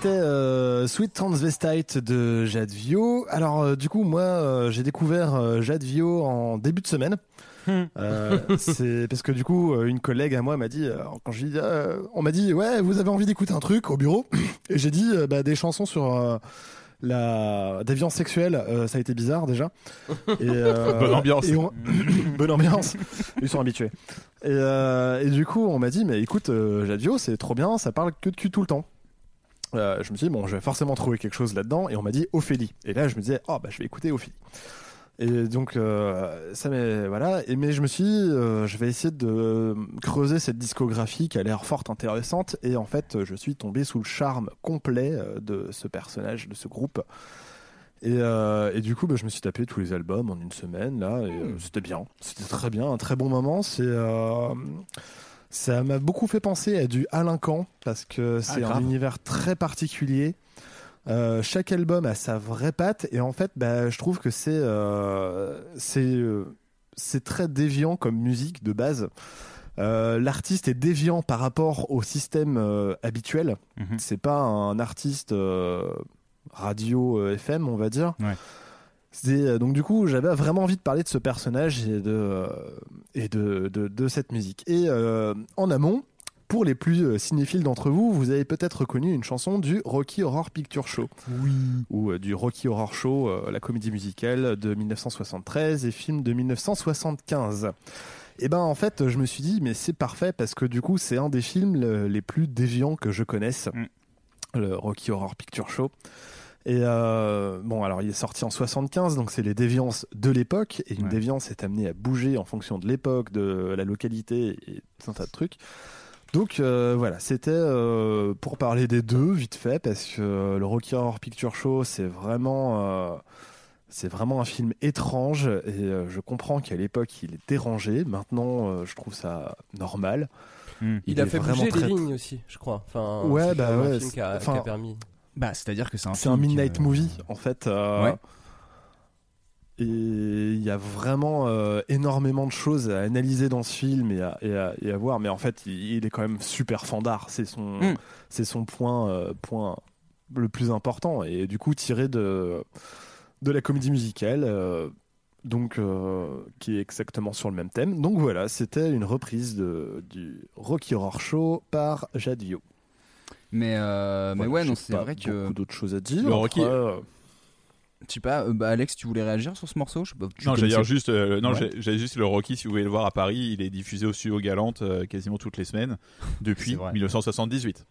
C'était euh, Sweet Transvestite de Jade Vio. Alors euh, du coup moi euh, j'ai découvert euh, Jade Vio en début de semaine. Euh, c'est parce que du coup une collègue à moi m'a dit quand je euh, on m'a dit ouais vous avez envie d'écouter un truc au bureau? Et j'ai dit bah, des chansons sur la déviance sexuelle euh, ça a été bizarre déjà. Et, euh, Bonne ambiance. et on- bonne ambiance. Ils sont habitués. Et, euh, et du coup on m'a dit mais écoute Jade Vio c'est trop bien ça parle que de cul tout le temps euh, je me suis dit, bon, je vais forcément trouver quelque chose là-dedans. Et on m'a dit Ophélie. Et là, je me disais, oh, bah, je vais écouter Ophélie. Et donc, euh, ça m'est. Voilà. Et, mais je me suis dit, euh, je vais essayer de creuser cette discographie qui a l'air fort intéressante. Et en fait, je suis tombé sous le charme complet de ce personnage, de ce groupe. Et, euh, et du coup, bah, je me suis tapé tous les albums en une semaine, là. Et euh, c'était bien. C'était très bien. Un très bon moment. C'est. euh, ça m'a beaucoup fait penser à du Alain Camp parce que c'est un univers très particulier. Euh, chaque album a sa vraie patte et en fait, bah, je trouve que c'est euh, c'est euh, c'est très déviant comme musique de base. Euh, L'artiste est déviant par rapport au système habituel. Mhm. C'est pas un artiste radio FM, on va dire. Ouais. C'est, euh, donc du coup, j'avais vraiment envie de parler de ce personnage et de euh, et de, de, de cette musique. Et euh, en amont, pour les plus cinéphiles d'entre vous, vous avez peut-être reconnu une chanson du Rocky Horror Picture Show. Oui. Ou euh, du Rocky Horror Show, euh, la comédie musicale de 1973 et film de 1975. Et ben en fait, je me suis dit, mais c'est parfait parce que du coup, c'est un des films le- les plus déviants que je connaisse, Mm. le Rocky Horror Picture Show. Et euh, bon, alors il est sorti en 75, donc c'est les déviances de l'époque, et une Ouais. déviance est amenée à bouger en fonction de l'époque, de la localité et tout un tas de trucs. Donc euh, voilà, c'était euh, pour parler des deux vite fait, parce que le Rocky Horror Picture Show, c'est vraiment, euh, c'est vraiment un film étrange, et euh, je comprends qu'à l'époque il est dérangé. Maintenant, euh, je trouve ça normal. Hmm. Il, Il a fait vraiment bouger très- les lignes aussi, je crois. Enfin, Ouais, c'est bah ouais, un film qui a, c'est- enfin, qui a permis. Bah, c'est-à-dire que c'est un C'est un midnight movie en fait. euh, Ouais. Et il y a vraiment euh, énormément de choses à analyser dans ce film et à, et à- et à voir. Mais en fait, il, il est quand même super fandard. C'est son, Mm. c'est son point, euh, point le plus important. Et du coup, tiré de, de la comédie musicale. donc, qui est exactement sur le même thème. Donc voilà, c'était une reprise de, du Rocky Horror Show par Jade Vio. Mais, euh, mais ouais, non, c'est vrai que. beaucoup d'autres choses à dire. Le Rocky- Après, euh, Je sais pas, euh, bah, Alex, tu voulais réagir sur ce morceau? Je sais pas, Non, j'allais dire juste, euh, non, Ouais. j'ai- juste le Rocky. Si vous voulez le voir à Paris, il est diffusé au studio Galante euh, quasiment toutes les semaines depuis C'est vrai. 1978.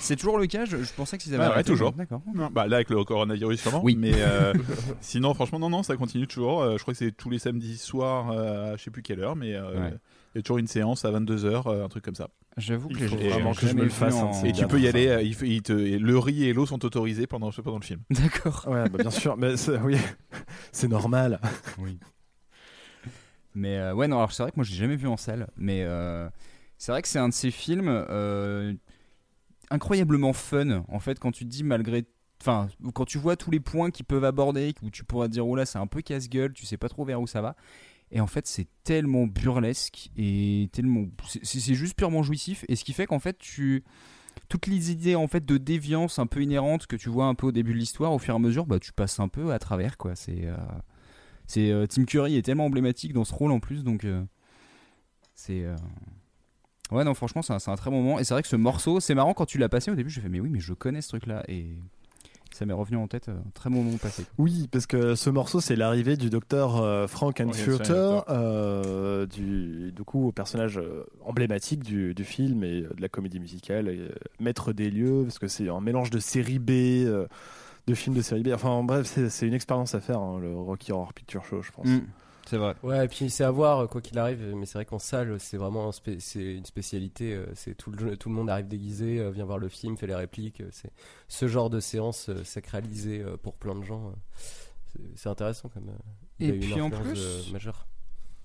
C'est toujours le cas? Je, je pensais que ils avaient Ouais, toujours. D'accord. Bah là avec le coronavirus sûrement. Oui. Mais euh, sinon, franchement, non, non, ça continue toujours. Euh, je crois que c'est tous les samedis soirs, euh, à je sais plus quelle heure, mais euh, il Ouais. y a toujours une séance à 22h, un truc comme ça. J'avoue que Il les faut j'ai vraiment que je jamais me le vu fasse, hein, en- c'est Et tu peux y ça. aller. euh, il fait- il te, et le riz et l'eau sont autorisés pendant, pendant le film. D'accord. Ouais, bah bien sûr, mais oui, c'est normal. Oui. Mais euh, ouais, non, alors c'est vrai que moi je l'ai jamais vu en salle, mais euh, c'est vrai que c'est un de ces films euh, incroyablement fun. En fait, quand tu te dis malgré. Enfin, quand tu vois tous les points qu'ils peuvent aborder, où tu pourras te dire, oh là, c'est un peu casse-gueule, tu sais pas trop vers où ça va. Et en fait, c'est tellement burlesque et tellement. c'est- juste purement jouissif. Et ce qui fait qu'en fait, tu. Toutes les idées en fait de déviance un peu inhérentes que tu vois un peu au début de l'histoire, au fur et à mesure, bah tu passes un peu à travers quoi. C'est. euh, c'est euh, Tim Curry est tellement emblématique dans ce rôle en plus, donc euh, c'est. Ouais, non, franchement, c'est un, un très bon moment. Et c'est vrai que ce morceau, c'est marrant quand tu l'as passé au début, j'ai fait, mais oui, mais je connais ce truc-là. Et ça m'est revenu en tête, un très bon moment passé. Oui, parce que ce morceau, c'est l'arrivée du docteur euh, Frankenfurter, Frankenfurter. euh, du, du coup, au personnage euh, emblématique du, du film et euh, de la comédie musicale, et, euh, maître des lieux, parce que c'est un mélange de série B, euh, de films de série B. Enfin, bref, c'est c'est une expérience à faire, hein, le Rocky Horror Picture Show, je pense. Mm, c'est vrai. Ouais, et puis c'est à voir quoi qu'il arrive, mais c'est vrai qu'en salle, c'est vraiment un spé- c'est une spécialité. euh, C'est tout le, tout le monde arrive déguisé, euh, vient voir le film, fait les répliques. euh, C'est ce genre de séance sacralisée pour plein de gens. c'est- C'est intéressant comme. Et puis en plus- majeure.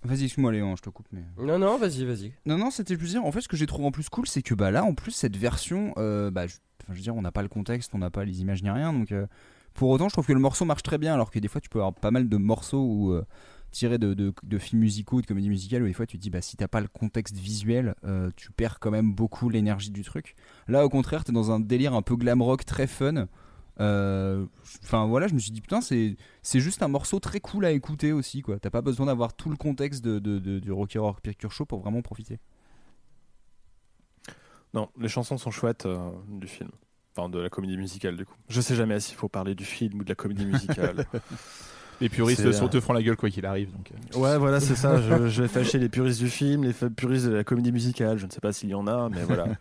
Vas-y, excuse-moi, Léon, je te coupe. Mais... Non, non, vas-y, vas-y. Non, non, c'était plus dire. En fait, ce que j'ai trouvé en plus cool, c'est que bah là, en plus, cette version, euh, bah, je, enfin, je veux dire, on n'a pas le contexte, on n'a pas les images ni rien, donc euh, pour autant, je trouve que le morceau marche très bien, alors que des fois, tu peux avoir pas mal de morceaux où euh, tiré de, de, de films musicaux, de comédies musicales, où des fois tu te dis, bah, si t'as pas le contexte visuel, euh, tu perds quand même beaucoup l'énergie du truc. Là, au contraire, t'es dans un délire un peu glam rock très fun. Euh, Enfin voilà, je me suis dit, putain, c'est c'est juste un morceau très cool à écouter aussi, quoi. T'as pas besoin d'avoir tout le contexte de, de- de- du Rocky Horror Picture Show pour vraiment profiter. Non, les chansons sont chouettes euh, du film. Enfin, de la comédie musicale, du coup. Je sais jamais s'il faut parler du film ou de la comédie musicale. Les puristes sont te feront la gueule quoi qu'il arrive. Donc, euh. Ouais, voilà, c'est ça. Je, je vais fâcher les puristes du film, les puristes de la comédie musicale. Je ne sais pas s'il y en a, mais voilà.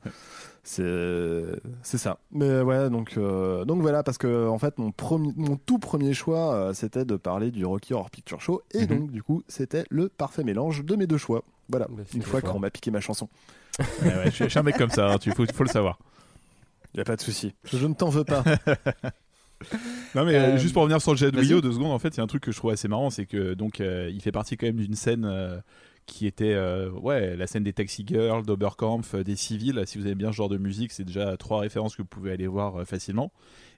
C'est c'est ça. Mais ouais, donc euh, donc voilà parce que en fait mon premier mon tout premier choix euh, c'était de parler du Rocky Horror Picture Show et Mhm. donc du coup c'était le parfait mélange de mes deux choix. Voilà. Bah, Une fois qu'on m'a piqué ma chanson. Ouais, ouais, je, suis, un mec comme ça, hein, tu faut, faut le savoir. Y a pas de souci. Je ne t'en veux pas. Non mais euh, Euh, juste pour revenir sur le jet de. Rio deux secondes en fait il y a un truc que je trouve assez marrant c'est que donc euh, il fait partie quand même d'une scène euh, qui était euh, ouais la scène des Taxi Girls, d'Oberkampf, euh, des civils si vous aimez bien ce genre de musique c'est déjà trois références que vous pouvez aller voir euh, facilement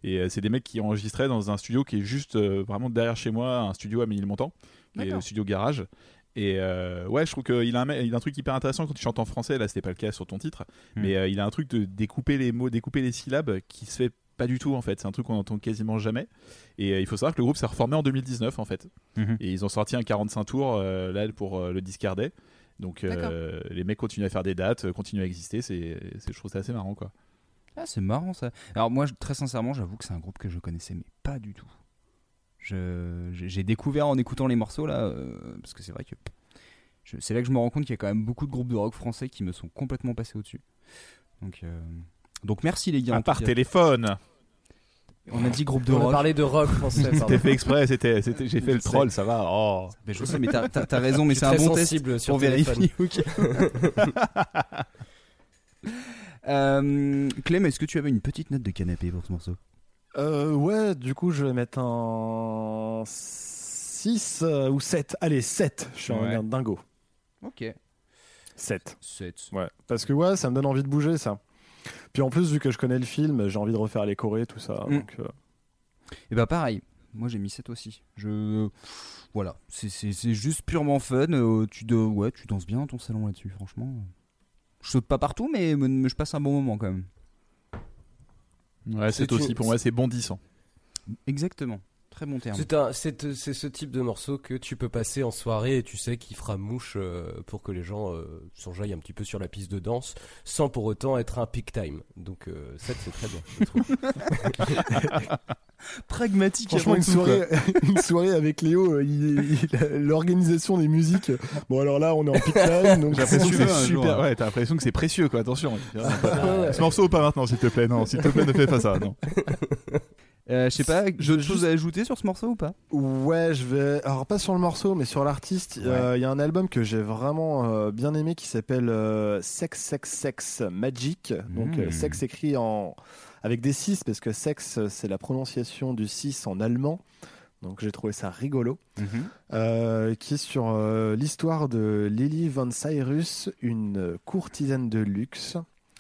et euh, c'est des mecs qui enregistraient dans un studio qui est juste euh, vraiment derrière chez moi un studio à Ménilmontant qui est le studio garage et euh, ouais, je trouve qu'il a, un, il a un truc hyper intéressant quand il chante en français. Là, c'était pas le cas sur ton titre, Hmm. mais euh, il a un truc de découper les mots, découper les syllabes qui se fait pas du tout en fait. C'est un truc qu'on entend quasiment jamais. Et euh, il faut savoir que le groupe s'est reformé en 2019 en fait. Mhm. Et ils ont sorti un 45 tours euh, là pour euh, le discardet. Donc euh, les mecs continuent à faire des dates, continuent à exister. C'est, c'est- je trouve ça assez marrant quoi. Ah, c'est marrant ça. Alors moi, je- très sincèrement, j'avoue que c'est un groupe que je connaissais mais pas du tout. Je- J'ai j'ai découvert en écoutant les morceaux là, euh, parce que c'est vrai que je- c'est là que je me rends compte qu'il y a quand même beaucoup de groupes de rock français qui me sont complètement passés au-dessus. Donc, euh, donc merci les gars. part cas. téléphone. On a dit groupe de On a rock. parlé de rock français. C'était fait exprès. C'était, c'était- j'ai fait le troll, ça va. Oh. Mais je sais, mais t'as t'as- t'as raison, mais c'est un bon test sur pour téléphone. vérifier. ok. euh, Clem, est-ce que tu avais une petite note de canapé pour ce morceau? Euh, ouais, du coup, je vais mettre un 6 ou 7. Allez, 7. Je suis Ouais. un dingo. Ok. 7. 7. Ouais. Parce que ouais, ça me donne envie de bouger, ça. Puis en plus, vu que je connais le film, j'ai envie de refaire les chorés, tout ça. Mm. Donc, euh, Et bah pareil, moi j'ai mis 7 aussi. Je voilà, c'est- c'est c'est juste purement fun. euh, tu de... ouais, tu danses bien dans ton salon là-dessus, franchement. Je saute pas partout, mais, mais je passe un bon moment quand même. Ouais, c'est, aussi pour moi, c'est bondissant. Exactement, très bon terme. C'est un- c'est c'est ce type de morceau que tu peux passer en soirée et tu sais qu'il fera mouche euh, pour que les gens euh, s'enjaillent un petit peu sur la piste de danse sans pour autant être un peak time. Donc euh, ça c'est très bien. je trouve. Pragmatique. franchement, une soirée, une soirée avec Léo, euh, il- il- l'organisation des musiques. Bon, alors là, on est en peak time, donc J'ai l'impression que tu veux, c'est super. Ouais, t'as l'impression que c'est précieux, quoi. Attention. Ce morceau, pas maintenant, s'il te plaît. Non, s'il te plaît, ne fais pas ça. Non. Euh, je sais pas, Je- choses à ajouter sur ce morceau ou pas? Ouais, je vais. Alors, pas sur le morceau, mais sur l'artiste. euh, Il y a un album que j'ai vraiment euh, bien aimé qui s'appelle euh, Sex, Sex, Sex Magic. Donc, euh, Mm. sexe écrit en... avec des 6, parce que sexe, c'est la prononciation du 6 en allemand. Donc, j'ai trouvé ça rigolo. Euh, qui est sur euh, l'histoire de Lily Van Cyrus, une courtisane de luxe.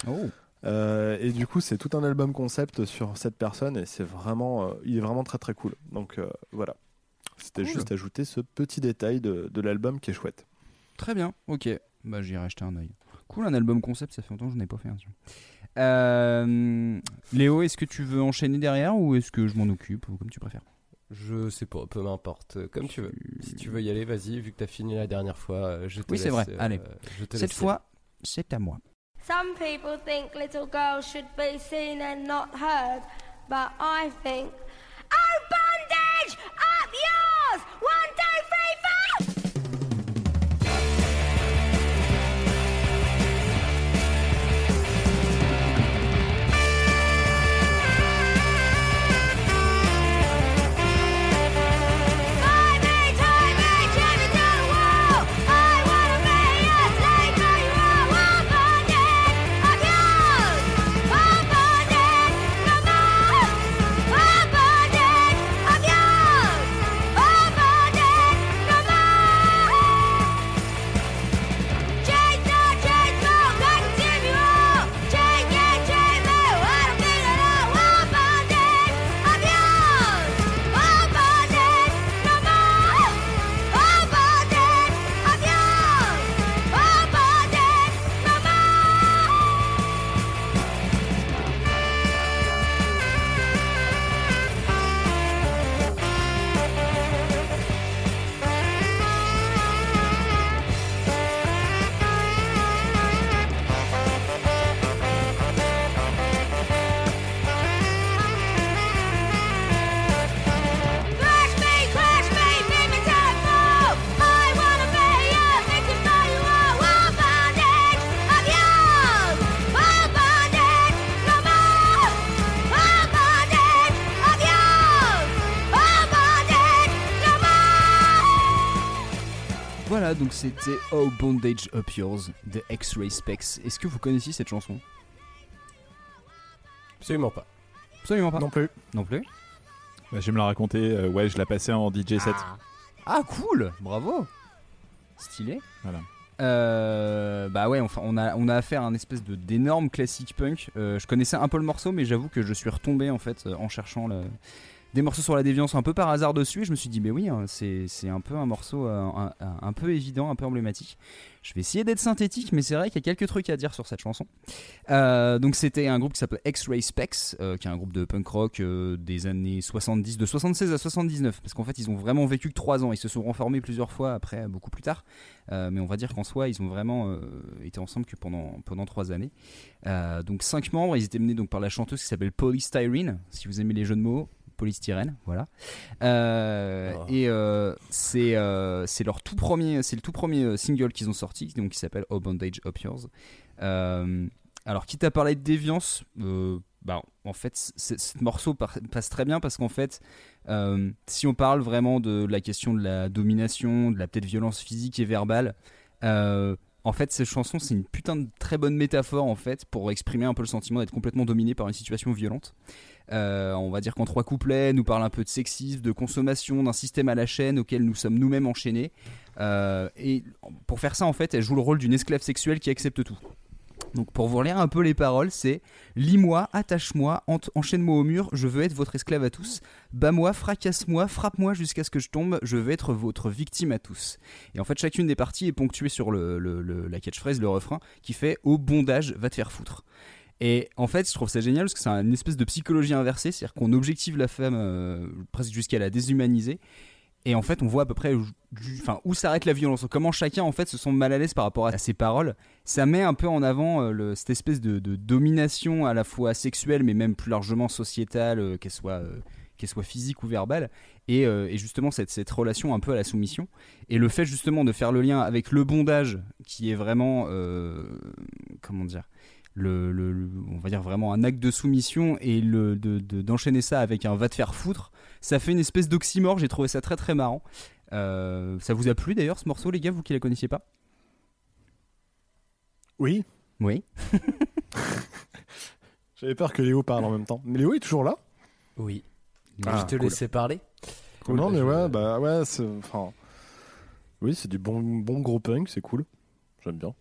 Oh. Euh, et du coup, c'est tout un album concept sur cette personne et c'est vraiment, euh, il est vraiment très très cool. Donc euh, voilà, c'était Cool. juste ajouter ce petit détail de, de l'album qui est chouette. Très bien, ok. Bah j'irai acheter un œil. Cool, un album concept, ça fait longtemps que je n'ai pas fait un. Euh, Léo, est-ce que tu veux enchaîner derrière ou est-ce que je m'en occupe ou comme tu préfères? Je sais pas, peu m'importe, comme tu veux. Si tu veux y aller, vas-y. Vu que t'as fini la dernière fois, je te Oui, c'est vrai. euh, Allez. je te Cette fois, c'est à moi. Some people think little girls should be seen and not heard, but I think, oh bondage, up c'était Oh Bondage Up Yours de X-Ray Specs. Est-ce que vous connaissiez cette chanson? Absolument pas. Absolument pas. Non plus. Non plus. Bah, je vais me la raconter. euh, ouais, je la passais en DJ set. Ah cool, bravo. Stylé. Voilà. Euh, bah ouais, enfin, on a on a affaire à un espèce de d'énorme classique punk. Euh, je connaissais un peu le morceau, mais j'avoue que je suis retombé en fait euh, en cherchant le- des morceaux sur la déviance un peu par hasard dessus. Et je me suis dit, mais oui, hein, c'est un peu un morceau euh, un, un- peu évident, un peu emblématique. Je vais essayer d'être synthétique, mais c'est vrai qu'il y a quelques trucs à dire sur cette chanson. Euh, donc c'était un groupe qui s'appelle X-Ray Specs, euh, qui est un groupe de punk rock des années 70, de 76 à 79, parce qu'en fait ils ont vraiment vécu que 3 ans, ils se sont reformés plusieurs fois après, beaucoup plus tard, mais on va dire qu'en soi ils ont vraiment été ensemble que pendant, pendant 3 années. Donc 5 membres, ils étaient menés donc par la chanteuse qui s'appelle Polystyrene, si vous aimez les jeux de mots. Polystyrène, voilà. Euh, Oh. Et euh, c'est euh, c'est leur tout premier, c'est le tout premier single qu'ils ont sorti, donc qui s'appelle Oh Bondage Up Yours. Alors, quitte à parler de déviance, bah, en fait, ce morceau passe très bien parce qu'en fait, si on parle vraiment de la question de la domination, de la peut-être violence physique et verbale, en fait, cette chanson, c'est une putain de très bonne métaphore en fait pour exprimer un peu le sentiment d'être complètement dominé par une situation violente. Euh, on va dire qu'en trois couplets, nous parle un peu de sexisme, de consommation, d'un système à la chaîne auquel nous sommes nous-mêmes enchaînés. Euh, et pour faire ça, en fait, elle joue le rôle d'une esclave sexuelle qui accepte tout. Donc pour vous relire un peu les paroles, c'est Lis-moi, attache-moi, enchaîne-moi au mur, je veux être votre esclave à tous. Bats-moi, fracasse-moi, frappe-moi jusqu'à ce que je tombe, je veux être votre victime à tous. Et en fait, chacune des parties est ponctuée sur le, le- le- la catchphrase, le refrain, qui fait Au bondage, va te faire foutre. Et en fait, je trouve ça génial parce que c'est une espèce de psychologie inversée, c'est-à-dire qu'on objective la femme euh, presque jusqu'à la déshumaniser. Et en fait, on voit à peu près où, enfin, où s'arrête la violence. Comment chacun, en fait, se sent mal à l'aise par rapport à ses paroles. Ça met un peu en avant euh, cette espèce de, domination à la fois sexuelle, mais même plus largement sociétale, euh, qu'elle soit, euh, qu'elle soit physique ou verbale. Et, justement, cette, relation un peu à la soumission. Et le fait justement de faire le lien avec le bondage, qui est vraiment, comment dire, le, le- le- on va dire vraiment un acte de soumission et le, de- de- d'enchaîner ça avec un va te faire foutre, ça fait une espèce d'oxymore. J'ai trouvé ça très très marrant. Euh, ça vous a plu d'ailleurs ce morceau, les gars, vous qui la connaissiez pas? Oui. Oui. J'avais peur que Léo parle en même temps. Mais Léo est toujours là? Oui. Ah, je te cool. laissais parler. Non, mais je- ouais, bah ouais, c'est. Enfin. Oui, c'est du bon, bon gros punk, c'est cool. J'aime bien.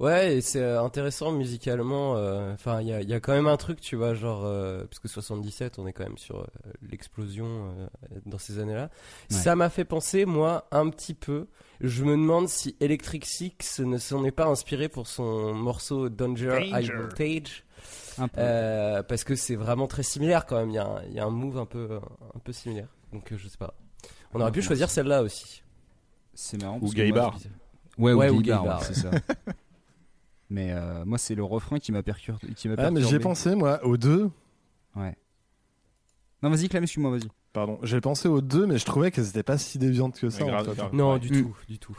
Ouais, et c'est euh, intéressant musicalement. euh, Enfin, il y a, il y a quand même un truc, tu vois, genre. euh, parce que 77, on est quand même sur euh, l'explosion euh, dans ces années-là. Ouais. Ça m'a fait penser, moi, un petit peu. Je me demande si Electric Six ne s'en est pas inspiré pour son morceau Danger, High. Voltage. Un peu. Euh, parce que c'est vraiment très similaire quand même. Il y, a un- il y a un move un peu, un peu similaire. Donc, euh, je sais pas. On aurait pu choisir celle-là aussi. C'est marrant. Ou parce que Gay moi, Bar. Ouais, ou ouais, c'est ça. Mais euh, moi, c'est le refrain qui m'a percuté. Qui m'a Ah, mais j'y ai perturbé. pensé, moi, aux deux. Ouais. Non, vas-y, Clem, excuse-moi, vas-y. Pardon, j'ai pensé aux deux, mais je trouvais qu'elles étaient pas si déviantes que ça. Ouais, en grave, fait. grave. Non, Ouais. du Mm. tout, du tout.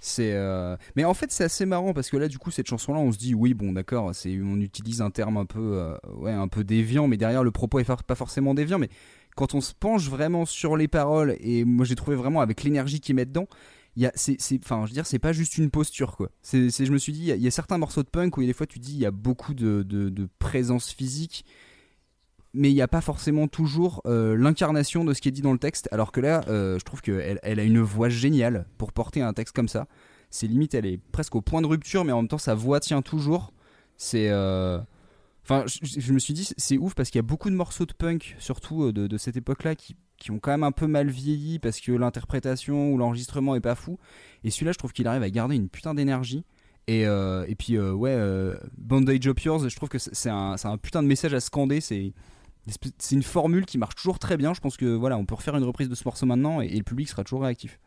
C'est euh, mais en fait c'est assez marrant parce que là du coup cette chanson là on se dit oui bon d'accord c'est on utilise un terme un peu euh, ouais un peu déviant mais derrière le propos est pas forcément déviant mais quand on se penche vraiment sur les paroles et moi j'ai trouvé vraiment avec l'énergie qu'ils mettent dedans y a c'est enfin je veux dire c'est pas juste une posture quoi c'est je me suis dit il y, a- certains morceaux de punk où des fois tu dis il y a beaucoup de, de, présence physique mais il n'y a pas forcément toujours euh, l'incarnation de ce qui est dit dans le texte, alors que là, euh, je trouve qu'elle elle a une voix géniale pour porter un texte comme ça. C'est limite, elle est presque au point de rupture, mais en même temps, sa voix tient toujours. C'est. euh, Enfin, je, je me suis dit, c'est ouf parce qu'il y a beaucoup de morceaux de punk, surtout de, de cette époque-là, qui, qui ont quand même un peu mal vieilli parce que l'interprétation ou l'enregistrement est pas fou. Et celui-là, je trouve qu'il arrive à garder une putain d'énergie. Et, euh, et puis, euh, ouais, euh, Bandage Up Yours, je trouve que c'est un, putain de message à scander. C'est une formule qui marche toujours très bien. Je pense que voilà, on peut refaire une reprise de ce morceau maintenant et le public sera toujours réactif.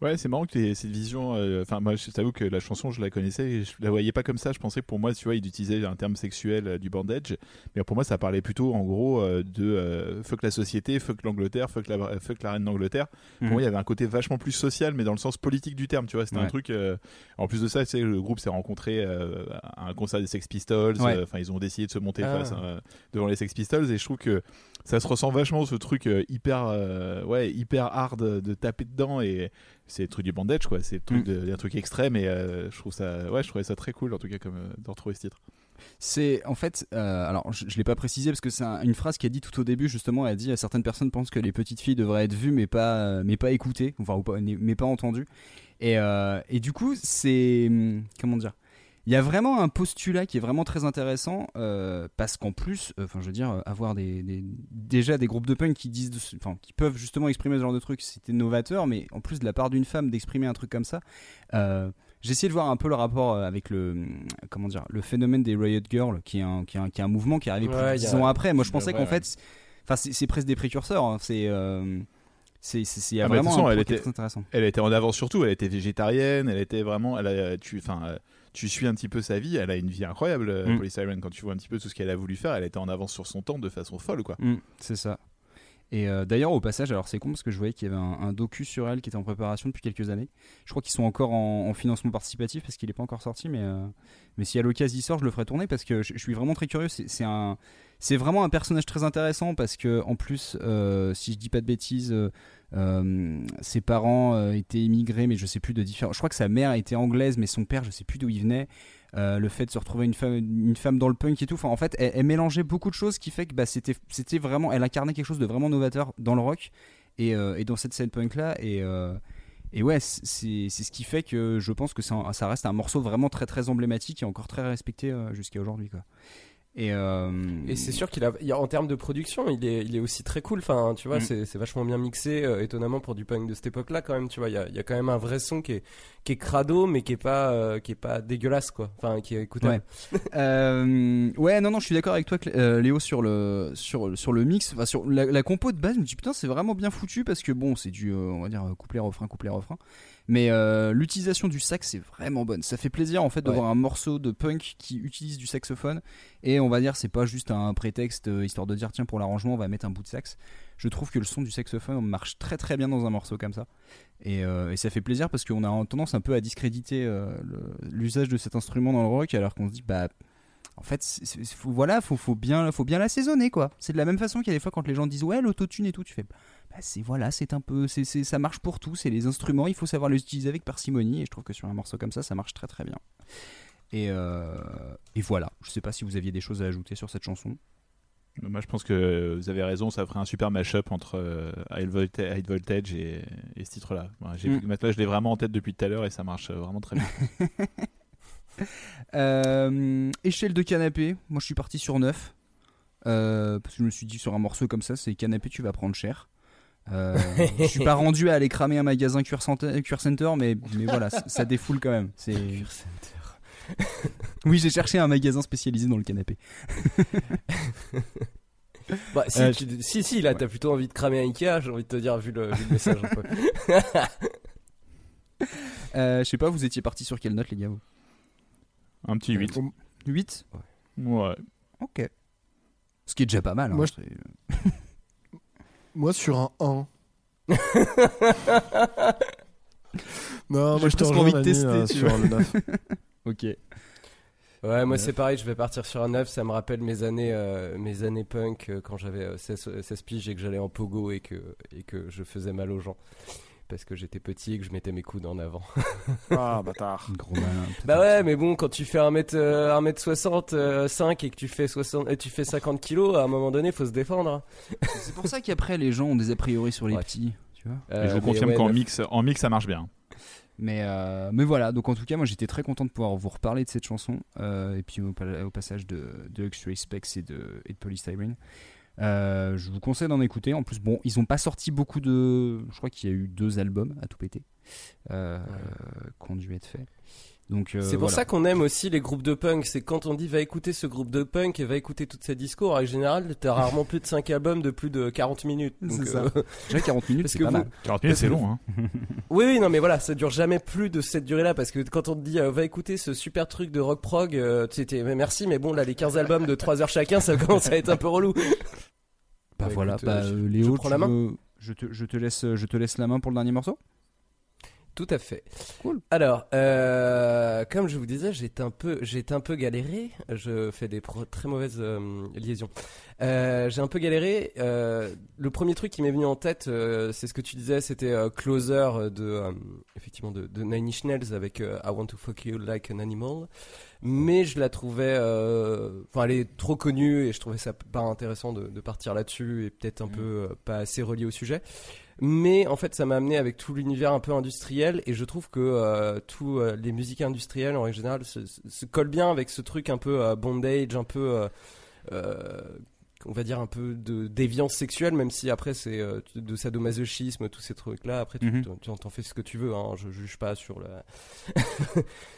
Ouais, c'est marrant que tu aies cette vision. euh, Enfin, moi, je t'avoue que la chanson, je la connaissais et je la voyais pas comme ça. Je pensais que pour moi, tu vois, il utilisait un terme sexuel euh, du bandage. Mais pour moi, ça parlait plutôt, en gros, euh, de euh, fuck la société, fuck l'Angleterre, fuck la, fuck la reine d'Angleterre. Mhm. Pour moi, il y avait un côté vachement plus social, mais dans le sens politique du terme, tu vois. C'était un truc. euh, En plus de ça, tu sais, le groupe s'est rencontré euh, à un concert des Sex Pistols. Ouais. euh, Enfin, ils ont décidé de se monter Ah. face devant les Sex Pistols et je trouve que ça se ressent vachement ce truc euh, hyper, euh, ouais, hyper hard de taper dedans et c'est le truc du bandage quoi, c'est truc Mm. de- des trucs extrêmes et euh, je trouve ça, ouais, je trouvais ça très cool en tout cas comme euh, de retrouver ce titre. C'est en fait, euh, alors je, je l'ai pas précisé parce que c'est un- une phrase qui a dit tout au début justement. Elle a dit certaines personnes pensent que les petites filles devraient être vues mais pas euh, mais pas écoutées, enfin ou pas, mais pas entendues. Et, euh, et du coup c'est hum, comment dire? Il y a vraiment un postulat qui est vraiment très intéressant euh, parce qu'en plus, euh, enfin je veux dire, euh, avoir des, des- déjà des groupes de punk qui disent, enfin qui peuvent justement exprimer ce genre de truc, c'était novateur, mais en plus de la part d'une femme d'exprimer un truc comme ça, euh, j'ai essayé de voir un peu le rapport avec le comment dire le phénomène des Riot Girls, qui est un, qui est un, qui est un mouvement qui est arrivé plus de il y 10 a- ans après. Moi je pensais qu'en ouais. fait, c'est- enfin c'est presque des précurseurs. hein. C'est euh, c'est c'est Ah, vraiment façon, un elle était- très intéressant. Elle était en avance surtout, elle était végétarienne, elle était vraiment, elle a, tu, enfin, euh, tu suis un petit peu sa vie, elle a une vie incroyable, euh, Mm. Polly Siren. Quand tu vois un petit peu tout ce qu'elle a voulu faire, elle était en avance sur son temps de façon folle quoi. Mm, c'est ça. Et euh, d'ailleurs, au passage, alors c'est con parce que je voyais qu'il y avait un, docu sur elle qui était en préparation depuis quelques années. Je crois qu'ils sont encore en, en financement participatif parce qu'il n'est pas encore sorti, mais, euh, mais si à l'occasion il sort, je le ferai tourner parce que je, suis vraiment très curieux. C'est vraiment un personnage très intéressant parce que en plus, euh, si je dis pas de bêtises, euh, ses parents étaient immigrés, mais je sais plus de différents. Je crois que sa mère était anglaise, mais son père, je sais plus d'où il venait. Euh, le fait de se retrouver une femme, une femme dans le punk et tout. Enfin, en fait, elle, mélangeait beaucoup de choses qui fait que bah, c'était, vraiment, elle incarnait quelque chose de vraiment novateur dans le rock et, euh, dans cette scène punk là. Et, euh, et ouais, c'est, ce qui fait que je pense que un- ça reste un morceau vraiment très très emblématique et encore très respecté jusqu'à aujourd'hui. Quoi. Et, euh, Et c'est sûr qu'il a, en termes de production, il est, il est aussi très cool. Enfin, tu vois, Mm. c'est, c'est vachement bien mixé, euh, étonnamment pour du punk de cette époque-là, quand même. Tu vois, il y a, il y a quand même un vrai son qui est, qui est crado, mais qui est pas, euh, qui est pas dégueulasse, quoi. Enfin, qui est écoutable. Ouais, non, non, je suis d'accord avec toi, Léo, sur le, sur, sur le mix. Enfin, sur la, la compo de base, je me dis putain, c'est vraiment bien foutu parce que bon, c'est du, on va dire, euh, couplet-refrain, couplet-refrain. Mais euh, l'utilisation du sax, c'est vraiment bonne. Ça fait plaisir en fait de Ouais. voir un morceau de punk qui utilise du saxophone. Et on va dire, c'est pas juste un prétexte euh, histoire de dire tiens, pour l'arrangement, on va mettre un bout de sax. Je trouve que le son du saxophone marche très très bien dans un morceau comme ça. Et, euh, et ça fait plaisir parce qu'on a tendance un peu à discréditer l'usage de cet instrument dans le rock alors qu'on se dit bah en fait c'est- faut, voilà faut, faut bien faut bien l'assaisonner quoi c'est de la même façon qu'il y a des fois quand les gens disent ouais l'autotune et tout tu fais bah c'est voilà c'est un peu c'est ça marche pour tout c'est les instruments il faut savoir les utiliser avec parcimonie et je trouve que sur un morceau comme ça ça marche très très bien et, euh, et voilà je sais pas si vous aviez des choses à ajouter sur cette chanson Moi, je pense que vous avez raison, ça ferait un super mashup entre euh, High, Volta- High Voltage et, et ce titre-là. J'ai- Mm. Maintenant, je l'ai vraiment en tête depuis tout à l'heure et ça marche vraiment très bien. Euh, échelle de canapé, moi je suis parti sur 9. Euh, parce que je me suis dit sur un morceau comme ça, c'est canapé, tu vas prendre cher. Euh, je suis pas rendu à aller cramer un magasin Cure Center, Cure Center, mais, mais voilà, ça, défoule quand même. C'est... Oui, j'ai cherché un magasin spécialisé dans le canapé. Bah, si, Euh, tu- si, si, là, t'as plutôt envie de cramer un Ikea, j'ai envie de te dire, vu le, vu le message un peu. Euh, je sais pas, vous étiez parti sur quelle note, les gars vous? Un petit 8. 8 Ouais. Ok. Ce qui est déjà pas mal. hein, Moi, je- c'est- Moi, sur un 1. non, moi, je te presque rejoins, envie de tester, euh, tu sur le 9. ok. Ouais, moi c'est pareil, je vais partir sur un 9, ça me rappelle mes années, euh, mes années punk euh, quand j'avais euh, 16, 16 piges et que j'allais en pogo et que, et que je faisais mal aux gens. Parce que j'étais petit et que je mettais mes coudes en avant. Ah, bâtard. Gros malin. bah ouais, mais bon, quand tu fais 1m, euh, 1m65 et que tu fais, 60, et tu fais 50 kilos, à un moment donné, faut se défendre. hein. C'est pour ça qu'après les gens ont des a priori sur les Ouais. petits. Tu vois Euh, et je vous confirme ouais, qu'en mix, en mix, ça marche bien. Mais, euh, mais voilà, donc en tout cas, moi j'étais très content de pouvoir vous reparler de cette chanson. euh, et puis au, pa- au passage de, de X-Ray Specs et de, et de Polystyrene. Euh, je vous conseille d'en écouter. En plus, bon, ils ont pas sorti beaucoup de. Je crois qu'il y a eu deux albums à tout péter euh, qui ont dû être faits. Donc, euh, C'est pour voilà. ça qu'on aime aussi les groupes de punk. C'est quand on dit va écouter ce groupe de punk et va écouter toutes ces discours. En général, t'as rarement plus de 5 albums de plus de 40 minutes. C'est Donc, ça. euh, Déjà 40 minutes, c'est pas vous- mal. 40 minutes, c'est long. Hein. Oui, oui, non, mais voilà, ça dure jamais plus de cette durée-là parce que quand on te dit euh, va écouter ce super truc de rock prog, euh, tu sais, t'es- mais merci, mais bon, là, les 15 albums de 3 heures chacun, ça commence à être un peu relou. Bah, Bah, voilà, écoute, bah, euh, je- je Léo, prends tu la main. veux- je, te, je, te laisse, je te laisse la main pour le dernier morceau? Tout à fait. Cool. Alors, euh, comme je vous disais, j'ai un peu, j'ai un peu galéré. Je fais des pro- très mauvaises euh, liaisons. Euh, j'ai un peu galéré. Le premier truc qui m'est venu en tête, c'est ce que tu disais, c'était Closer de, effectivement, de, de Nine Inch Nails avec I Want to Fuck You Like an Animal. Mais je la trouvais, enfin, elle est trop connue et je trouvais ça pas intéressant de, de partir là-dessus et peut-être un peu euh, pas assez relié au sujet. Mais en fait, ça m'a amené avec tout l'univers un peu industriel et je trouve que euh, tous euh, les musiques industrielles en règle générale se, collent bien avec ce truc un peu euh, bondage, un peu, on va dire un peu de déviance sexuelle, même si après c'est euh, de sadomasochisme, tous ces trucs-là. Après, tu en t'en fais ce que tu veux. Hein, je juge pas sur la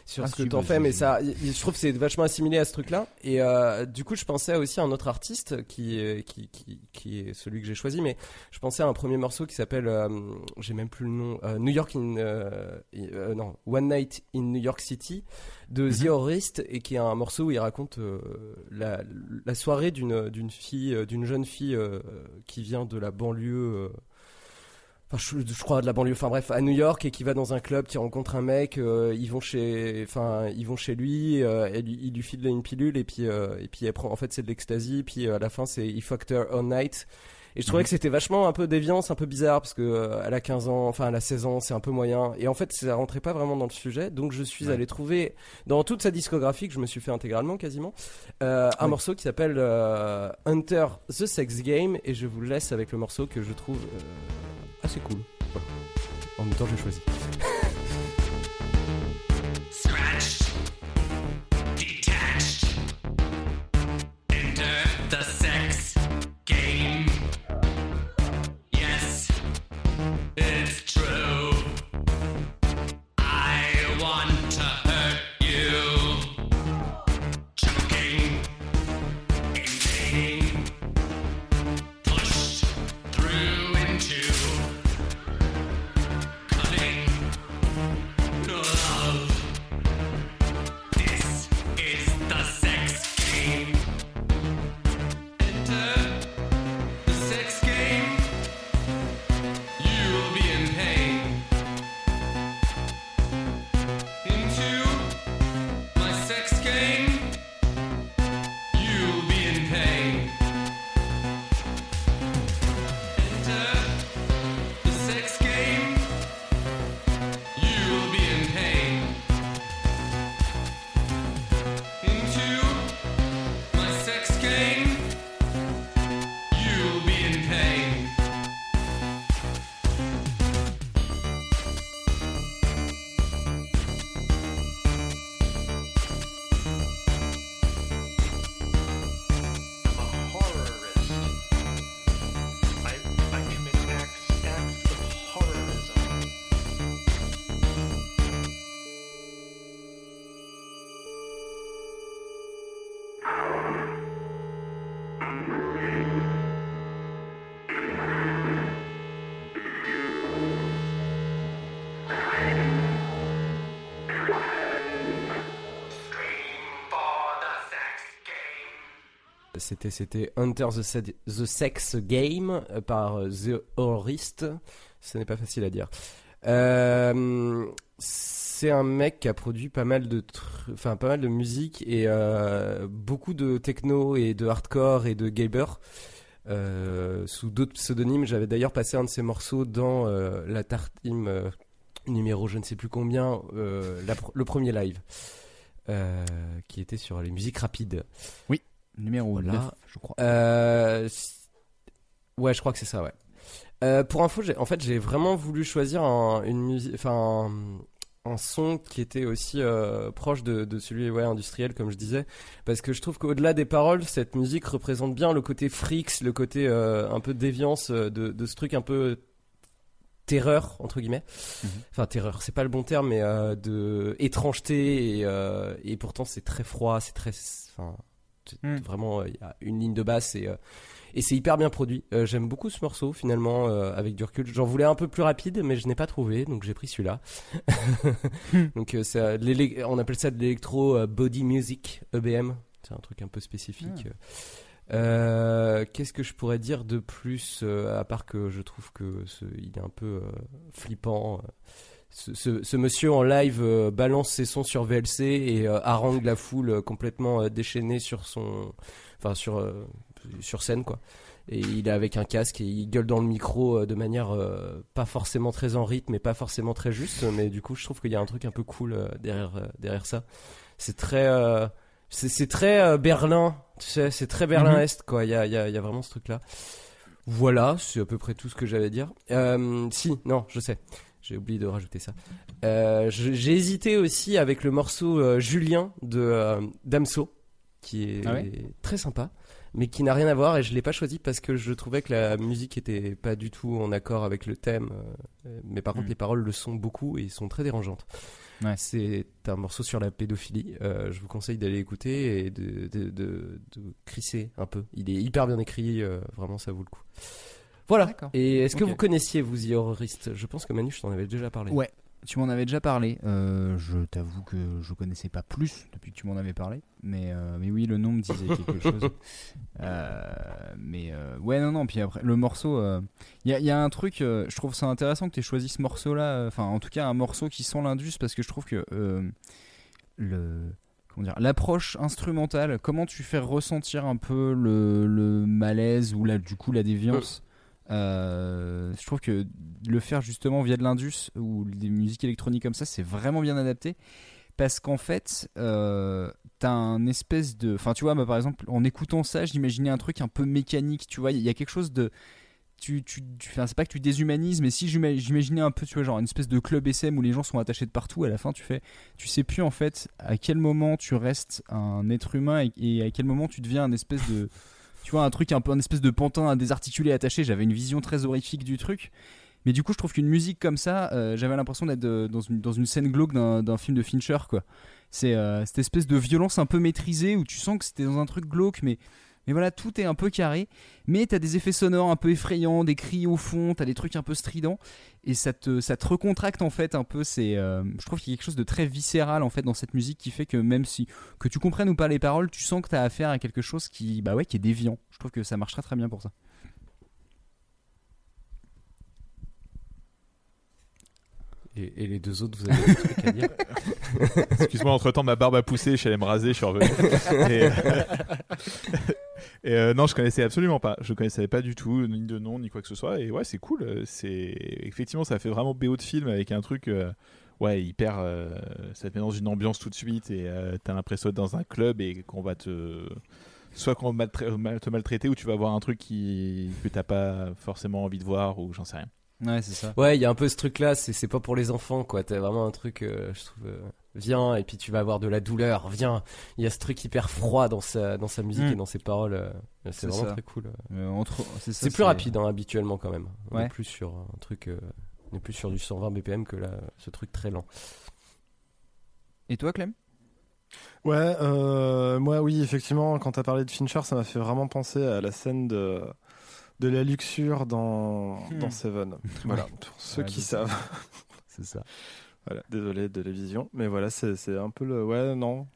sur Ah, ce que t'en bah, fais, mais je- ça, je trouve que c'est vachement assimilé à ce truc-là. Et euh, du coup, je pensais aussi à un autre artiste qui est, qui, qui, qui est celui que j'ai choisi, mais je pensais à un premier morceau qui s'appelle, euh, j'ai même plus le nom, euh, New York in, non, One Night in New York City de The Horrorist et qui est un morceau où il raconte euh, la, la soirée d'une d'une fille, euh, d'une jeune fille euh, qui vient de la banlieue. euh, Enfin, je, je crois de la banlieue. Enfin bref, à New York et qui va dans un club, qui rencontre un mec. euh, ils vont chez, enfin, ils vont chez lui. euh, elle lui- il lui file une pilule et puis euh, et puis elle prend. En fait, c'est de l'ecstasy. Puis euh, à la fin, c'est he fucked her all night. Et je trouvais Mhm. que c'était vachement un peu déviant, c'est un peu bizarre parce que euh, elle a 15 ans, enfin elle a 16 ans, c'est un peu moyen. Et en fait, ça rentrait pas vraiment dans le sujet. Donc je suis Ouais. allé trouver dans toute sa discographie que je me suis fait intégralement quasiment euh, un Oui. morceau qui s'appelle euh, Hunter the Sex Game et je vous laisse avec le morceau que je trouve euh, assez cool. En même temps, j'ai choisi. C'était Hunter the, Se- the Sex Game euh, par euh, The Horrorist. Ce n'est pas facile à dire. Euh, c'est un mec qui a produit pas mal de enfin pas mal de musique et beaucoup de techno et de hardcore et de gaber euh, sous d'autres pseudonymes. J'avais d'ailleurs passé un de ses morceaux dans la Tartime numéro je ne sais plus combien, le premier live qui était sur les musiques rapides. Numéro Voilà. 9, je crois. Euh, ouais, je crois que c'est ça, ouais. Euh, pour info, en fait, j'ai vraiment voulu choisir un, une musique, enfin, un, un son qui était aussi euh, proche de, de celui ouais, industriel, comme je disais, parce que je trouve qu'au-delà des paroles, cette musique représente bien le côté freaks, le côté un peu déviance de, de ce truc un peu terreur entre guillemets. Enfin terreur, c'est pas le bon terme, mais euh, de étrangeté et, euh, et pourtant c'est très froid, c'est très, enfin Mm. vraiment il y a une ligne de basse et euh, et c'est hyper bien produit. Euh, J'aime beaucoup ce morceau finalement euh, avec du recul. J'en voulais un peu plus rapide, mais je n'ai pas trouvé, donc j'ai pris celui-là. donc euh, euh, on appelle ça de l'électro euh, body music EBM. C'est un truc un peu spécifique. Euh, Qu'est-ce que je pourrais dire de plus euh, à part que je trouve que ce, il est un peu euh, flippant. Ce, ce- ce monsieur en live euh, balance ses sons sur VLC et euh, harangue la foule euh, complètement euh, déchaînée sur son, enfin sur sur scène quoi. Et il est avec un casque et il gueule dans le micro de manière pas forcément très en rythme et pas forcément très juste, mais du coup je trouve qu'il y a un truc un peu cool derrière derrière ça. C'est très c'est très Berlin, tu sais, c'est très Berlin Mhm. Est quoi. Il y a il y a y a vraiment ce truc là. Voilà, c'est à peu près tout ce que j'avais à dire. Si, non, je sais. J'ai oublié de rajouter ça. Euh, J'ai hésité aussi avec le morceau euh, Julien de euh, Damso, qui est Ah ouais? très sympa, mais qui n'a rien à voir et je l'ai pas choisi parce que je trouvais que la musique était pas du tout en accord avec le thème. euh, mais par contre, Mm. les paroles le sont beaucoup et sont très dérangeantes. Ouais. C'est un morceau sur la pédophilie. Je vous conseille d'aller écouter et de, de, de, de crisser un peu. Il est hyper bien écrit, vraiment ça vaut le coup. Voilà. Et est-ce que vous connaissiez, vous, The Horrorist? Je pense que Manu, je t'en avais déjà parlé. Ouais, tu m'en avais déjà parlé. Euh, je t'avoue que je connaissais pas plus depuis que tu m'en avais parlé. Mais, euh, mais oui, le nom me disait quelque chose. Euh, mais euh, ouais, non, non. Puis après, le morceau, il y, a, y a un truc, euh, je trouve ça intéressant que tu aies choisi ce morceau-là. euh, Enfin, en tout cas, un morceau qui sent l'indus parce que je trouve que euh, le. Comment dire L'approche instrumentale, comment tu fais ressentir un peu le, le malaise ou la, du coup la déviance euh, je trouve que le faire justement via de l'indus ou des musiques électroniques comme ça, c'est vraiment bien adapté. Parce qu'en fait, euh, t'as un espèce de. Enfin, tu vois, moi, par exemple, en écoutant ça, j'imaginais un truc un peu mécanique. Tu vois, il y a quelque chose de. Tu, tu, tu- c'est pas que tu déshumanises, mais si j'ima- j'imaginais un peu, tu vois, genre une espèce de club SM où les gens sont attachés de partout, à la fin, tu fais. Tu sais plus, en fait, à quel moment tu restes un être humain et à quel moment tu deviens un espèce de. Tu vois, un truc un peu, un espèce de pantin désarticulé attaché. J'avais une vision très horrifique du truc. Mais du coup, je trouve qu'une musique comme ça, euh, j'avais l'impression d'être euh, dans, une, scène glauque d'un d'un film de Fincher, quoi. C'est euh, cette espèce de violence un peu maîtrisée où tu sens que c'était dans un truc glauque, mais, mais voilà, tout est un peu carré. Mais t'as des effets sonores un peu effrayants, des cris au fond, t'as des trucs un peu stridents, et ça te, ça te recontracte en fait un peu. C'est, euh, je trouve qu'il y a quelque chose de très viscéral en fait dans cette musique qui fait que même si que tu comprennes ou pas les paroles, tu sens que t'as affaire à quelque chose qui, bah ouais, qui est déviant. Je trouve que ça marche très très bien pour ça. Et, et les deux autres, vous avez des trucs à dire? Excuse-moi, entre temps, ma barbe a poussé, je suis allé me raser, je suis revenu. et euh, et, euh, non, je connaissais absolument pas. Je connaissais pas du tout, ni de nom, ni quoi que ce soit. Et ouais, c'est cool. euh, C'est effectivement, ça fait vraiment BO de film avec un truc. euh, Ouais, hyper. euh, ça te met dans une ambiance tout de suite et euh, t'as l'impression d'être dans un club et qu'on va te. Soit qu'on va te maltraiter ou tu vas voir un truc qui... que t'as pas forcément envie de voir ou j'en sais rien. Ouais, c'est ça. Ouais, il y a un peu ce truc-là, c'est c'est pas pour les enfants, quoi. T'as vraiment un truc, euh, je trouve, euh, viens, et puis tu vas avoir de la douleur, viens. Il y a ce truc hyper froid dans sa, dans sa musique Mm. et dans ses paroles. euh, c'est vraiment ça. très cool. Euh, entre- c'est plus rapide, hein, habituellement, quand même. On Ouais. est plus sur un truc, euh, on est plus sur du 120 BPM que là, ce truc très lent. Et toi, Clem? Ouais, euh, moi oui, effectivement, quand t'as parlé de Fincher, ça m'a fait vraiment penser à la scène de, de la luxure dans, Hmm. dans Seven. Voilà, Ouais. pour ceux Ouais, qui c'est ça. savent. C'est ça. Voilà, désolé de la vision, mais voilà, c'est un peu le. Ouais, non.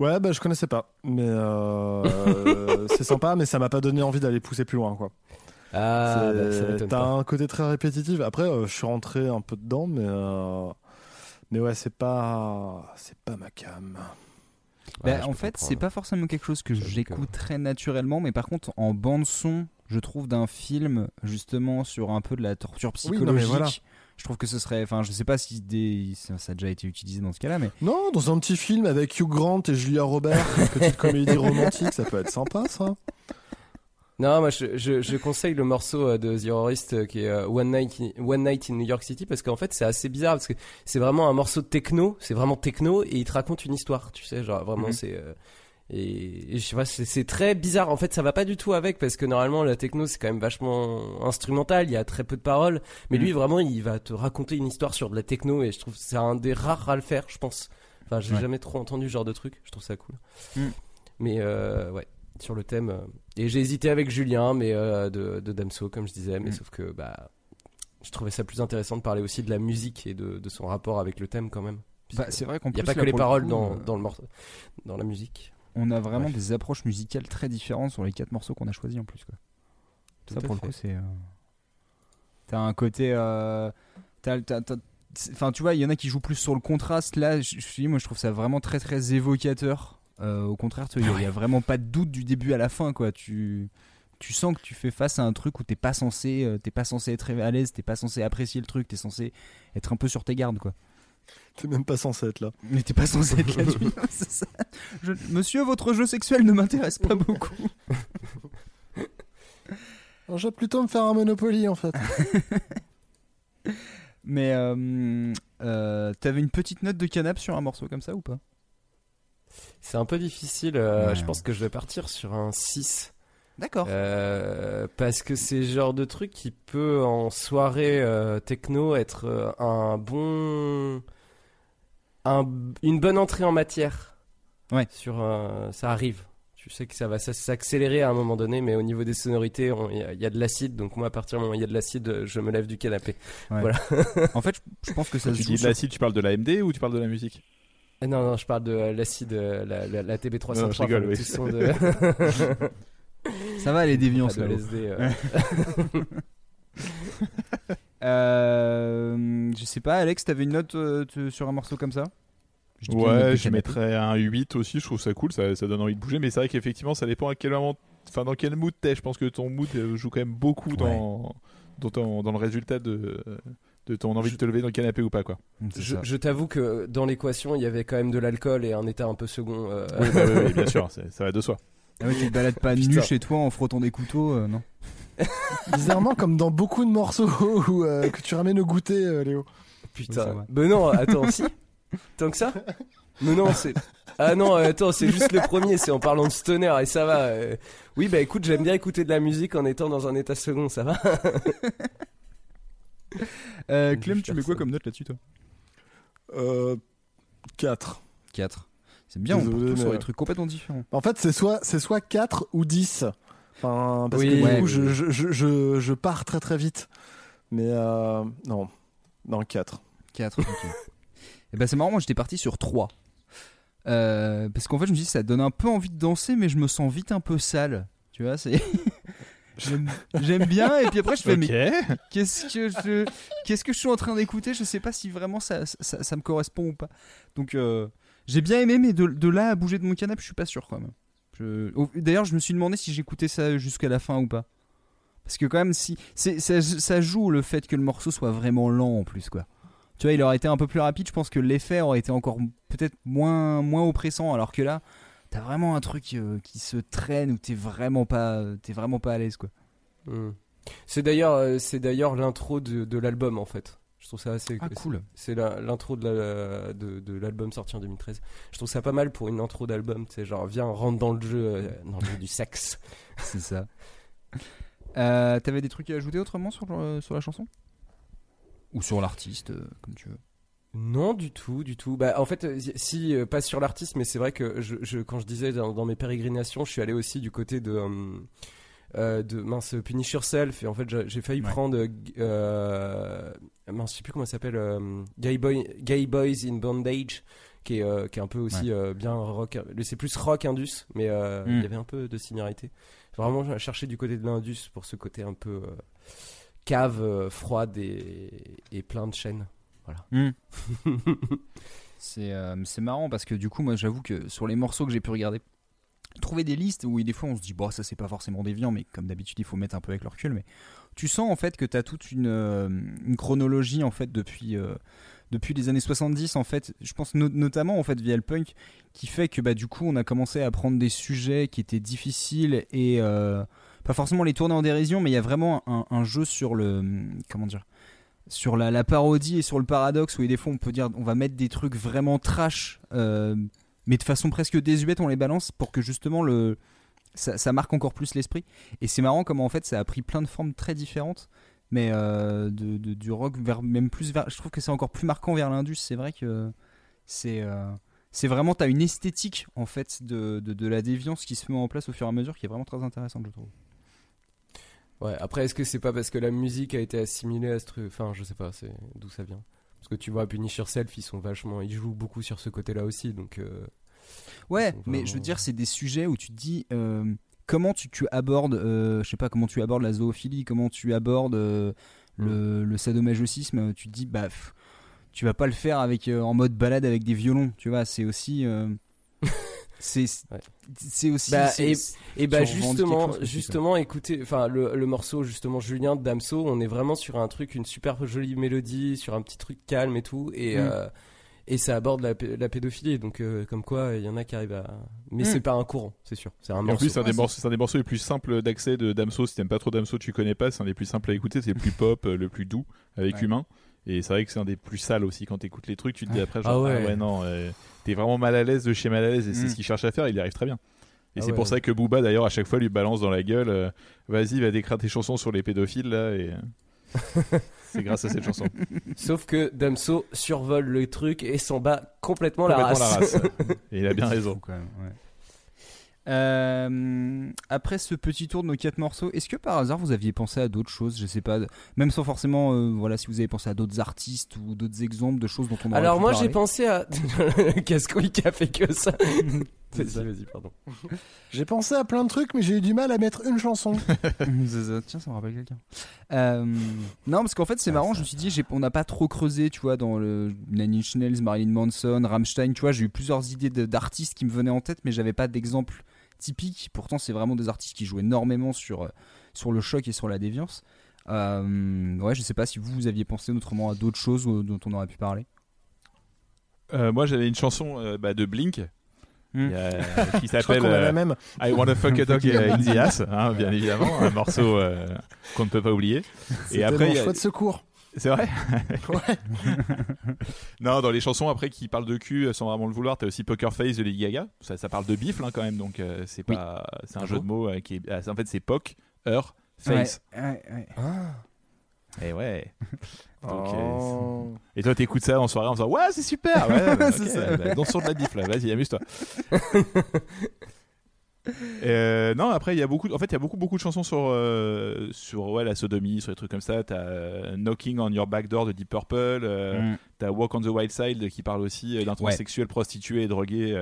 Ouais, bah je connaissais pas, mais euh, c'est sympa, mais ça m'a pas donné envie d'aller pousser plus loin, quoi. Ah, C'est- bah, T'as un côté très répétitif. Après, euh, je suis rentré un peu dedans, mais euh, mais ouais, c'est pas c'est pas ma cam. Bah, Ouais, en fait, c'est pas forcément quelque chose que j'écoute que- très naturellement, mais par contre, en bande son, je trouve d'un film justement sur un peu de la torture Oui, non, mais psychologique. voilà. Je trouve que ce serait, enfin, je sais pas si des... ça, ça a déjà été utilisé dans ce cas-là, mais Non, dans un petit film avec Hugh Grant et Julia Roberts, une petite comédie romantique, ça peut être sympa, ça. Non, moi je, je, je conseille le morceau euh, de The Horrorist euh, qui est euh, One Night, in, One Night in New York City parce qu'en fait c'est assez bizarre parce que c'est vraiment un morceau de techno, c'est vraiment techno et il te raconte une histoire, tu sais, genre vraiment Mhm. c'est euh, et, et je sais pas, c'est très bizarre. En fait, ça va pas du tout avec parce que normalement la techno c'est quand même vachement instrumental, il y a très peu de paroles, mais lui Mhm. vraiment il va te raconter une histoire sur de la techno et je trouve que c'est un des rares à le faire, je pense. Enfin, j'ai Ouais. jamais trop entendu ce genre de truc, je trouve ça cool. Mhm. Mais euh, ouais, sur le thème. euh, Et j'ai hésité avec Julien, mais euh, de, de Damso, comme je disais, mais Mm. sauf que bah, je trouvais ça plus intéressant de parler aussi de la musique et de, de son rapport avec le thème quand même. bah, c'est vrai qu'en Il n'y a pas que les le paroles coup, dans, dans le morceau, dans la musique. On a vraiment Bref. des approches musicales très différentes sur les quatre morceaux qu'on a choisis en plus. Quoi. Tout ça pour le coup, c'est. euh, T'as un côté. euh, T'as t'as- t'as c'est- enfin, tu vois, il y en a qui jouent plus sur le contraste. Là, je, je moi, je trouve ça vraiment très, très évocateur. Euh, au contraire, il y a- a vraiment pas de doute du début à la fin, quoi. Tu, tu sens que tu fais face à un truc où t'es pas censé, euh, t'es pas censé être à l'aise, t'es pas censé apprécier le truc, t'es censé être un peu sur tes gardes, quoi. T'es même pas censé être là. Mais t'es pas censé être là-dessus. c'est ça. Je- Monsieur, votre jeu sexuel ne m'intéresse pas beaucoup. Alors, je vais plutôt me faire un Monopoly en fait. Mais euh, euh, t'avais une petite note de canap sur un morceau comme ça ou pas? C'est un peu difficile. euh, Ouais. Je pense que je vais partir sur un 6. D'accord. Euh, parce que c'est le genre de truc qui peut en soirée euh, techno être un bon un- une bonne entrée en matière Ouais. sur euh, ça arrive tu sais que ça va s'accélérer à un moment donné mais au niveau des sonorités on- il y, a- il y a de l'acide donc moi à partir du moment où il y a de l'acide euh, je me lève du canapé Ouais. voilà En fait, je, je pense que ça Quand se tu joue dis de l'acide, tu parles de la MD ou tu parles de la musique? Eh non non je parle de euh, l'acide euh, la, la, la TB303 Non, je rigole, enfin, oui. tout son de Ça va les déviants, de. LSD, euh. Euh, je sais pas, Alex, t'avais une note euh, tu- sur un morceau comme ça? Je dis bien une note de Ouais, je canapé. mettrais un 8 aussi, je trouve ça cool, ça, ça donne envie de bouger, mais c'est vrai qu'effectivement, ça dépend à quel moment, enfin dans quel mood t'es. Je pense que ton mood euh, joue quand même beaucoup dans, dans, ton- dans le résultat de, de ton envie de te lever dans le canapé ou pas, quoi. je, je t'avoue que dans l'équation il y avait quand même de l'alcool et un état un peu second euh, Oui, bah oui, oui, bien sûr, c'est- ça va de soi. Ah ouais, tu te balades pas Putain. nu chez toi en frottant des couteaux, euh, non? Bizarrement, comme dans beaucoup de morceaux où, euh, que tu ramènes au goûter, euh, Léo. Putain. Ben non, attends, si. Tant que ça Mais non, c'est. Ah non, euh, attends, c'est juste le premier, c'est en parlant de stoner et ça va. euh. Oui, bah écoute, j'aime bien écouter de la musique en étant dans un état second, ça va. Euh, Clem, tu mets quoi comme note là-dessus, toi? Euh, 4. 4. C'est bien, on Désolé, tous sur mais- des trucs complètement différents. En fait, c'est soit, c'est soit 4 ou 10. Enfin, parce Oui, que du ouais, coup, oui, je, je, je, je, pars très très vite. Mais euh, non, non, 4. 4, ok. Et ben c'est marrant, moi j'étais parti sur 3. Euh, parce qu'en fait, je me dis, ça donne un peu envie de danser, mais je me sens vite un peu sale. Tu vois, c'est. J'aime bien, et puis après, je fais, Ok. mais qu'est-ce que je, qu'est-ce que je suis en train d'écouter? Je sais pas si vraiment ça, ça, ça me correspond ou pas. Donc, euh, j'ai bien aimé, mais de, de là à bouger de mon canapé, je suis pas sûr quand même. D'ailleurs, je me suis demandé si j'écoutais ça jusqu'à la fin ou pas. Parce que quand même, si ça, joue le fait que le morceau soit vraiment lent en plus, quoi. Tu vois, il aurait été un peu plus rapide, je pense que l'effet aurait été encore peut-être moins, moins oppressant, alors que là, t'as vraiment un truc euh, qui se traîne où t'es vraiment pas, t'es vraiment pas à l'aise, quoi. Hmm. C'est d'ailleurs, euh, c'est d'ailleurs l'intro de l'album en fait. Je trouve ça assez Ah, cool. C'est l'intro de la- de, de l'album sorti en 2013. Je trouve ça pas mal pour une intro d'album. Tu sais, genre viens rentre dans le jeu, euh, dans le jeu du sexe. C'est ça. Euh, T'avais des trucs à ajouter autrement sur, le- sur la chanson? Ou sur l'artiste, euh, comme tu veux. Non, du tout, du tout. Bah, en fait, euh, si, euh, pas sur l'artiste, mais c'est vrai que je, je- quand je disais dans, dans mes pérégrinations, je suis allé aussi du côté de, euh, euh, de mince, Punish Yourself. Et en fait, j'ai failli Ouais. prendre, euh, mince, je sais plus comment ça s'appelle, euh, Gay, Boy, Gay Boys in Bondage, qui est, euh, qui est un peu aussi euh, bien rock. C'est plus rock indus, mais Mm. il y avait un peu de similarité. Vraiment, j'ai cherché du côté de l'indus pour ce côté un peu cave, froide et, et plein de chaînes. Voilà. Hmm. C'est euh, c'est marrant parce que du coup, moi j'avoue que sur les morceaux que j'ai pu regarder, trouver des listes où des fois on se dit, bon, ça c'est pas forcément déviant, mais comme d'habitude, il faut mettre un peu avec le recul. Mais tu sens en fait que tu as toute une, euh, une chronologie en fait depuis. euh, les années 70 en fait je pense no- notamment en fait via le punk qui fait que bah du coup on a commencé à prendre des sujets qui étaient difficiles et euh, pas forcément les tourner en dérision mais il y a vraiment un, jeu sur le comment dire sur la, parodie et sur le paradoxe où des fois on peut dire on va mettre des trucs vraiment trash mais de façon presque désuète on les balance pour que justement le ça, marque encore plus l'esprit. Et c'est marrant comment en fait ça a pris plein de formes très différentes mais euh, de, du rock vers même plus vers je trouve que c'est encore plus marquant vers l'indus. C'est vrai que c'est euh, c'est vraiment t'as une esthétique en fait de, de, de la déviance qui se met en place au fur et à mesure qui est vraiment très intéressante je trouve. Ouais, après, est-ce que c'est pas parce que la musique a été assimilée à ce truc Enfin, je sais pas, c'est d'où ça vient. Parce que tu vois, Punish Yourself, ils sont vachement. Ils jouent beaucoup sur ce côté-là aussi, donc. euh, Ouais, mais je veux dire, c'est des sujets où tu te dis euh, comment tu, tu abordes, euh, je sais pas, comment tu abordes la zoophilie, comment tu abordes euh, le, le sadomasochisme. Tu te dis, bah, pff, tu vas pas le faire avec en mode balade avec des violons, tu vois. C'est aussi. C'est Ouais. c'est aussi. Bah, et, bah justement, chose, justement, écoutez, enfin le, le morceau justement Julien de Damso, on est vraiment sur un truc, une super jolie mélodie, sur un petit truc calme et tout, et Mm. euh, et ça aborde la, la pédophilie, donc euh, comme quoi il y en a qui arrivent à, mais Mm. c'est pas un courant, c'est sûr, c'est un Et en morceau. plus, c'est un, des morceaux, c'est un des morceaux les plus simples d'accès de Damso. Si t'aimes pas trop Damso, tu connais pas. C'est un des plus simples à écouter. C'est le plus pop, euh, le plus doux avec Ouais. humain. Et c'est vrai que c'est un des plus sales aussi quand t'écoutes les trucs. Tu te dis après, Ah genre, ouais. ah ouais, non, euh, t'es vraiment mal à l'aise de chez mal à l'aise. Et c'est Mm. ce qu'il cherche à faire. Il y arrive très bien. Et Ah c'est ouais. pour ça que Booba, d'ailleurs, à chaque fois, lui balance dans la gueule euh, Vas-y, va décrire tes chansons sur les pédophiles là. Et euh, c'est grâce à cette chanson. Sauf que Damso survole le truc et s'en bat complètement, la race. la race. Et il a bien raison. Fou, quand même, ouais. Euh, après ce petit tour de nos quatre morceaux, est-ce que par hasard vous aviez pensé à d'autres choses Je sais pas, même sans forcément, euh, voilà, si vous avez pensé à d'autres artistes ou d'autres exemples de choses dont on aurait Alors pu moi j'ai pensé à Cascouille qui a fait que ça. vas-y, vas-y, pardon. J'ai pensé à plein de trucs, mais j'ai eu du mal à mettre une chanson. Tiens, ça me rappelle quelqu'un. Euh, non, parce qu'en fait, c'est marrant. Je me suis dit, on n'a pas trop creusé, tu vois, dans le Nine Inch Nails, Marilyn Manson, Rammstein. Tu vois, j'ai eu plusieurs idées d'artistes qui me venaient en tête, mais j'avais pas d'exemple typique. Pourtant, c'est vraiment des artistes qui jouent énormément sur euh, sur le choc et sur la déviance. Euh, ouais, je sais pas si vous, vous aviez pensé autrement à d'autres choses dont on aurait pu parler. Euh, moi, j'avais une chanson euh, bah, de Blink. Hmm. a- qui s'appelle euh. I Wanna Fuck a Dog in the Ass, hein, bien évidemment, un morceau euh, qu'on ne peut pas oublier. Et après, mon il y a- choix de secours. C'est vrai. Ouais. non, dans les chansons après qui parlent de cul euh, sans vraiment le vouloir, t'as aussi Poker Face de Lady Gaga. Ça, ça parle de bifle hein, quand même, donc euh, c'est Oui. pas, c'est un Ah jeu bon de mots euh, qui est, ah, en fait c'est Poc, Her, Face. Ouais, ouais, ouais. Et ouais. Donc, euh, Oh. Et toi, t'écoutes ça en soirée en disant Ouais, c'est super Ouais, bah, bah, danse sur de la bif là, vas-y, amuse-toi. Euh, non, après, il y a beaucoup, en fait, il y a beaucoup, beaucoup de chansons sur, euh, sur ouais, la sodomie, sur des trucs comme ça. T'as euh, Knocking on Your Back Door de Deep Purple, euh, Mm. t'as Walk on the Wild Side qui parle aussi d'un Ouais. transsexuel prostitué et drogué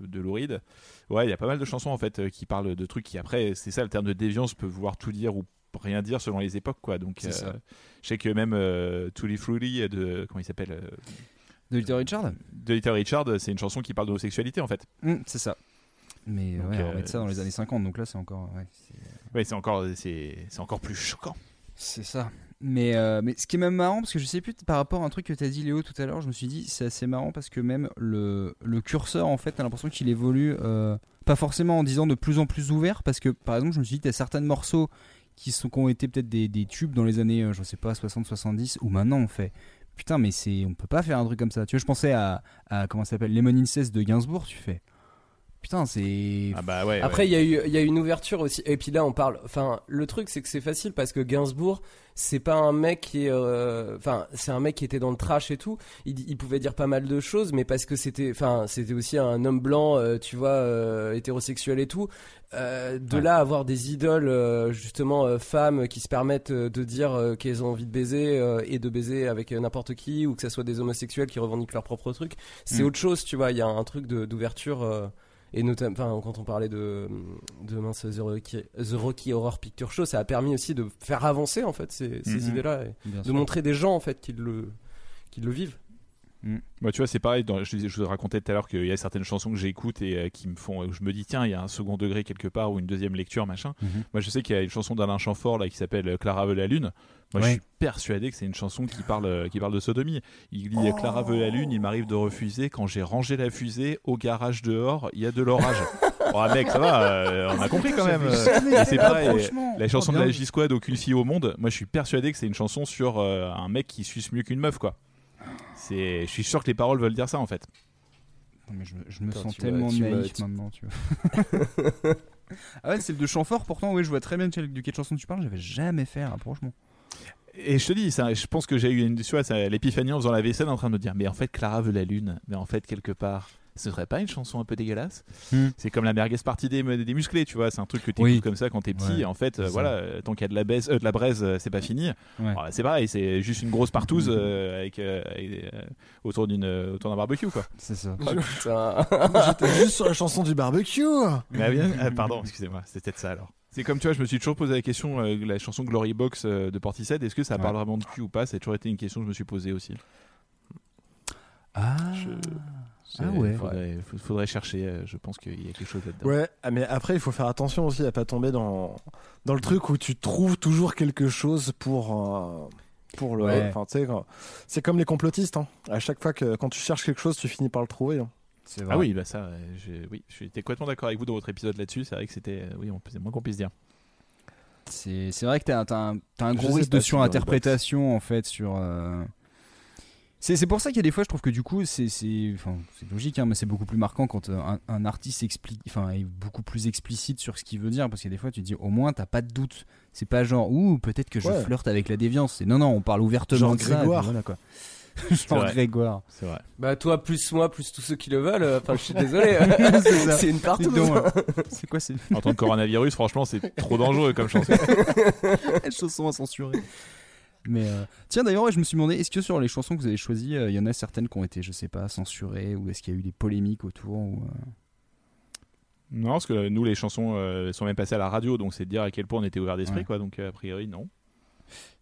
de Louride. Ouais, il y a pas mal de chansons en fait qui parlent de trucs qui, après, c'est ça, le terme de déviance peut vouloir tout dire ou rien dire selon les époques, quoi. Donc, je sais que même Tully Fruity de, comment il s'appelle De Little Richard de Little Richard, c'est une chanson qui parle d'homosexualité en fait. Mm, C'est ça. Mais Donc, ouais, on euh, remettre ça dans les années 50, donc là, c'est encore. ouais, c'est- Ouais, encore, c'est, encore plus choquant. C'est ça. Mais, euh, mais ce qui est même marrant, parce que je sais plus par rapport à un truc que tu as dit Léo tout à l'heure, je me suis dit c'est assez marrant parce que même le, le curseur en fait, t'as l'impression qu'il évolue euh, pas forcément en disant de plus en plus ouvert, parce que par exemple, je me suis dit t'as certains morceaux qui, sont, qui ont été peut-être des, des tubes dans les années, euh, je sais pas, 60-70, où maintenant on fait putain, mais c'est on peut pas faire un truc comme ça. Tu vois, je pensais à, à comment ça s'appelle, Lemon Incest de Gainsbourg, tu fais putain, c'est. Ah bah ouais. Après, ouais. il y, a eu- il y a une ouverture aussi. Et puis là, on parle. Enfin, le truc, c'est que c'est facile parce que Gainsbourg, c'est pas un mec qui est. euh, Enfin, c'est un mec qui était dans le trash et tout. Il, il pouvait dire pas mal de choses, mais parce que c'était. Enfin, c'était aussi un homme blanc, euh, tu vois, euh, hétérosexuel et tout. Euh, de Ouais. là, à avoir des idoles, euh, justement, euh, femmes qui se permettent de dire euh, qu'elles ont envie de baiser euh, et de baiser avec n'importe qui, ou que ce soit des homosexuels qui revendiquent leur propre truc, c'est Mm. autre chose, tu vois. Il y a un truc d'ouverture. Et notamment, quand on parlait de, de mince, The Rocky, The Rocky Horror Picture Show, ça a permis aussi de faire avancer en fait ces, ces Mhm. idées-là, et Bien de sûr. montrer des gens en fait qui le, qui le vivent. Bah, tu vois, c'est pareil. Dans, je, je vous racontais tout à l'heure qu'il y a certaines chansons que j'écoute et euh, qui me font. Je me dis, tiens, il y a un second degré quelque part ou une deuxième lecture, machin. Mhm. Moi, je sais qu'il y a une chanson d'Alain Chamfort là qui s'appelle euh, Clara veut la lune. Moi, je suis persuadé que c'est une chanson qui parle, euh, qui parle de sodomie. Il dit Clara veut la lune. Il m'arrive de refuser quand j'ai rangé la fusée au garage dehors. Il y a de l'orage. oh mec, ça va. euh, on a compris quand même. c'est pareil. La chanson de la J-Squad, Aucune fille au monde, moi je suis persuadé que c'est une chanson sur euh, un mec qui suce mieux qu'une meuf, quoi. C'est, je suis sûr que les paroles veulent dire ça en fait. Non, mais je, me- je me Attends, sens tellement m'as- naïf tu- maintenant, tu vois. ah ouais, celle de Chamfort, pourtant, oui, je vois très bien de quelle chanson tu parles, j'avais jamais fait un rapprochement. Et je te dis, ça, je pense que j'ai eu une, tu vois, l'épiphanie en faisant la vaisselle en train de me dire, mais en fait Clara veut la lune, mais en fait quelque part, ce serait pas une chanson un peu dégueulasse Hmm. C'est comme la merguez partie des, des musclés, tu vois, c'est un truc que tu Oui. comme ça quand t'es petit, Ouais, et en fait, euh, voilà, tant qu'il y a de la, baise, euh, de la braise, euh, c'est pas fini. Ouais. C'est pareil, c'est juste une grosse partouze euh, avec, euh, avec, euh, autour d'un barbecue, quoi. C'est ça. Oh. J'étais juste sur la chanson du barbecue. Mais bien, ah, pardon, excusez-moi, c'était peut-être ça alors. C'est comme tu vois, je me suis toujours posé la question, euh, la chanson Glory Box euh, de Portishead, est-ce que ça Ouais. parle vraiment de cul ou pas? Ça a toujours été une question que je me suis posée aussi. Ah, C'est- Ah ouais. Faudrait, faudrait chercher. euh, je pense qu'il y a quelque chose là-dedans. Ouais, ah, mais après, il faut faire attention aussi à pas tomber dans, dans le truc où tu trouves toujours quelque chose pour, euh, pour le. Ouais. Enfin, c'est comme les complotistes. Hein. À chaque fois que quand tu cherches quelque chose, tu finis par le trouver. hein. C'est vrai. Ah oui, bah ça, euh, j'ai- oui, j'étais complètement d'accord avec vous dans votre épisode là-dessus. C'est vrai que c'était, euh, oui, on c'est moins qu'on puisse dire. C'est c'est vrai que t'as t'as un, t'as un gros risque de surinterprétation en fait sur. euh, C'est c'est pour ça qu'il y a des fois, je trouve que du coup, c'est c'est enfin, c'est logique, hein, mais c'est beaucoup plus marquant quand euh, un, un artiste explique, enfin, est beaucoup plus explicite sur ce qu'il veut dire, parce que des fois, tu te dis, au moins, t'as pas de doute. C'est pas genre, ouh, peut-être que je Ouais. flirte avec la déviance. C'est non, non, on parle ouvertement Genre de ça. Grégoire. voilà, quoi. vrai. Grégoire. C'est vrai. Bah toi plus moi plus tous ceux qui le veulent. euh, Enfin je suis désolé. C'est c'est une partout. C'est quoi ces En tant que coronavirus, franchement, c'est trop dangereux comme chanson. chansons à censurer Mais euh, tiens d'ailleurs, ouais, je me suis demandé, est-ce que sur les chansons que vous avez choisies, euh, il y en a certaines qui ont été, je sais pas, censurées ou est-ce qu'il y a eu des polémiques autour ou, euh, Non, parce que nous, les chansons euh, sont même passées à la radio, donc c'est de dire à quel point on était ouvert d'esprit, Ouais. quoi. Donc euh, a priori, non.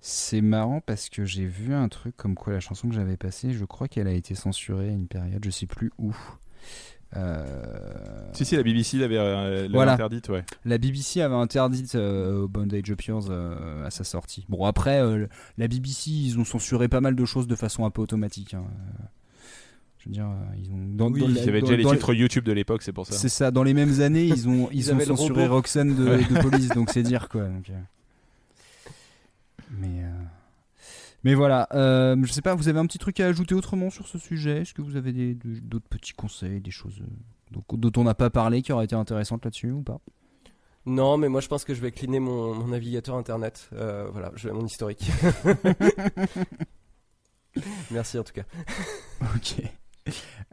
C'est marrant parce que j'ai vu un truc comme quoi la chanson que j'avais passée, je crois qu'elle a été censurée à une période, je sais plus où. Euh, Si, si, la BBC l'avait euh, Voilà. interdite, ouais. La BBC avait interdit euh, Bondage of Yours euh, à sa sortie. Bon après, euh, la BBC ils ont censuré pas mal de choses de façon un peu automatique. hein. Je veux dire, ils ont dans, Oui, dans il la- y avait dans- déjà les titres YouTube de l'époque, c'est pour ça. C'est ça. Dans les mêmes années, ils ont ils, Ils ont avaient censuré. Roxane de, Ouais. de Police, donc c'est dire quoi. donc, euh. Mais euh, mais voilà. euh, je sais pas. Vous avez un petit truc à ajouter autrement sur ce sujet? Est-ce que vous avez des- d'autres petits conseils, des choses euh, donc, dont on n'a pas parlé qui auraient été intéressantes là-dessus ou pas? Non mais moi je pense que je vais cleaner mon, mon navigateur internet. Euh, voilà, je vais mon historique. Merci en tout cas. Ok.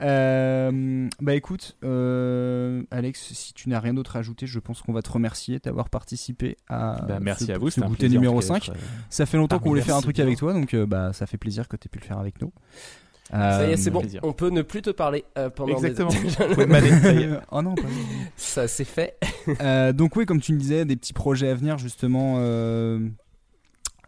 Euh, bah écoute, euh, Alex, si tu n'as rien d'autre à ajouter, je pense qu'on va te remercier d'avoir participé à Bah, merci ce, à vous, ce goûter plaisir, numéro tout cas, 5. d'être, euh, Ça fait longtemps parmi qu'on voulait faire un truc bien. avec toi, donc euh, bah ça fait plaisir que tu aies pu le faire avec nous. Ça y est, c'est bon. plaisir. On peut ne plus te parler euh, pendant des- Exactement. Est. oh non, pas Ça c'est fait. Euh, donc oui, comme tu me disais, des petits projets à venir justement.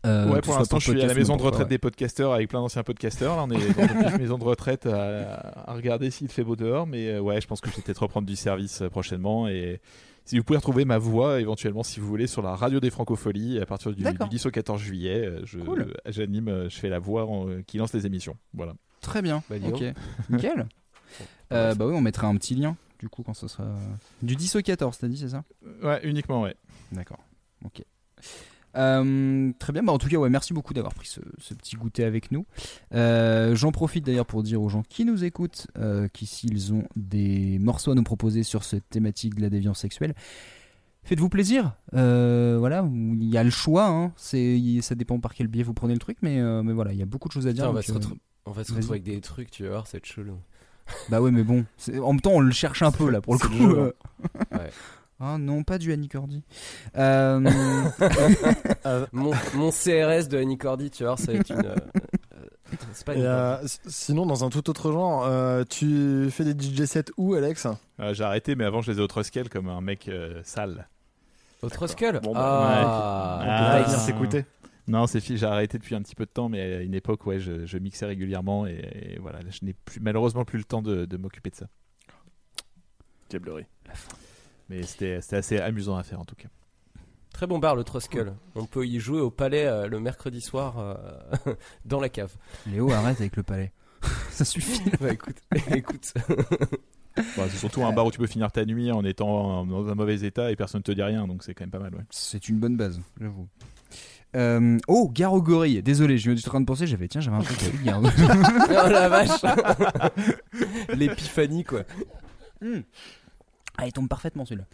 Euh, ouais, pour l'instant, je suis à la maison de retraite ouais. des podcasteurs avec plein d'anciens podcasteurs. Là, on est dans une maison de retraite à, à regarder s'il fait beau dehors. Mais euh, ouais, je pense que je vais peut-être reprendre du service euh, prochainement. Et si vous pouvez retrouver ma voix éventuellement, si vous voulez, sur la radio des Francopholies à partir du, du D'accord. 10 au 14 juillet, euh, je, Cool. j'anime, je fais la voix en- qui lance les émissions. Voilà. Très bien. Bah, ok. Nickel. Euh, bah oui, on mettra un petit lien du coup quand ce sera du 10 au 14, t'as dit, c'est ça? Ouais, uniquement, ouais. D'accord. Ok. Euh, très bien, bah en tout cas, ouais, merci beaucoup d'avoir pris ce, ce petit goûter avec nous. Euh, J'en profite d'ailleurs pour dire aux gens qui nous écoutent euh, qu'ici ils ont des morceaux à nous proposer sur cette thématique de la déviance sexuelle. Faites-vous plaisir, euh, voilà, il y a le choix, hein. ça dépend par quel biais vous prenez le truc, mais, mais voilà, il y a beaucoup de choses à dire. On va donc, se retrouver. On va se retrouver avec des trucs, tu vas voir, c'est chelou. Bah ouais, mais bon, en même temps, on le cherche un peu là pour le coup. le jeu. Ouais. Ah non, pas du Annie Cordy. Euh, mon, mon CRS de Annie Cordy, tu vois, ça va être une. euh, euh, pas une. euh, sinon, dans un tout autre genre, euh, tu fais des DJ sets où, Alex? Euh, j'ai arrêté, mais avant, je les ai au Truskel comme un mec euh, sale. Autre Skull Bon, bah, Ah, ouais. On Ah, s'écouter. Non, c'est fini, j'ai arrêté depuis un petit peu de temps, mais à une époque, ouais, je, je mixais régulièrement et, et voilà, là, je n'ai plus, malheureusement plus le temps de, de m'occuper de ça. Diablerie. Mais c'était c'était assez amusant à faire en tout cas. Très bon bar, le Truskull. On peut y jouer au palais euh, le mercredi soir euh, dans la cave. Léo, arrête avec le palais. ça suffit. Bah écoute, écoute. Bon, c'est surtout un bar où tu peux finir ta nuit en étant dans un mauvais état et personne ne te dit rien, donc c'est quand même pas mal. Ouais. C'est une bonne base, j'avoue. Euh, oh, Gare aux gorilles. Désolé, je suis en train de penser, j'avais tiens, j'avais un truc aux oh la vache L'épiphanie quoi. Ah, il tombe parfaitement celui-là.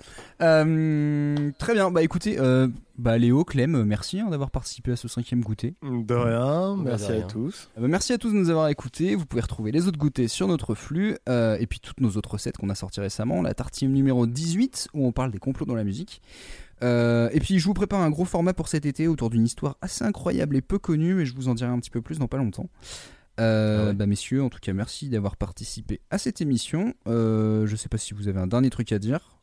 Euh, très bien, bah écoutez, euh, bah Léo, Clem, euh, merci hein, d'avoir participé à ce cinquième goûter. De rien, merci de à tous. Euh, bah, merci à tous de nous avoir écoutés. Vous pouvez retrouver les autres goûters sur notre flux euh, et puis toutes nos autres recettes qu'on a sorties récemment. La tartine numéro 18 où on parle des complots dans la musique. Euh, et puis je vous prépare un gros format pour cet été autour d'une histoire assez incroyable et peu connue, mais je vous en dirai un petit peu plus dans pas longtemps. Euh, Ah ouais. bah messieurs, en tout cas merci d'avoir participé à cette émission. Euh, je sais pas si vous avez un dernier truc à dire.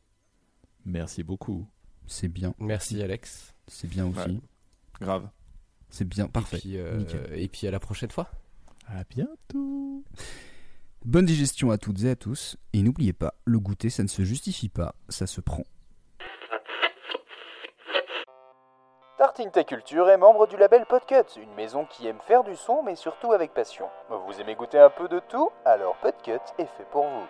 Merci beaucoup. C'est bien, Merci Alex. c'est bien aussi. Ouais. Grave. C'est bien, parfait. Et puis, euh, et puis à la prochaine fois. À bientôt. Bonne digestion à toutes et à tous, et n'oubliez pas, le goûter ça ne se justifie pas, ça se prend. Tartine Ta Culture est membre du label Podcut, une maison qui aime faire du son mais surtout avec passion. Vous aimez goûter un peu de tout? Alors Podcut est fait pour vous.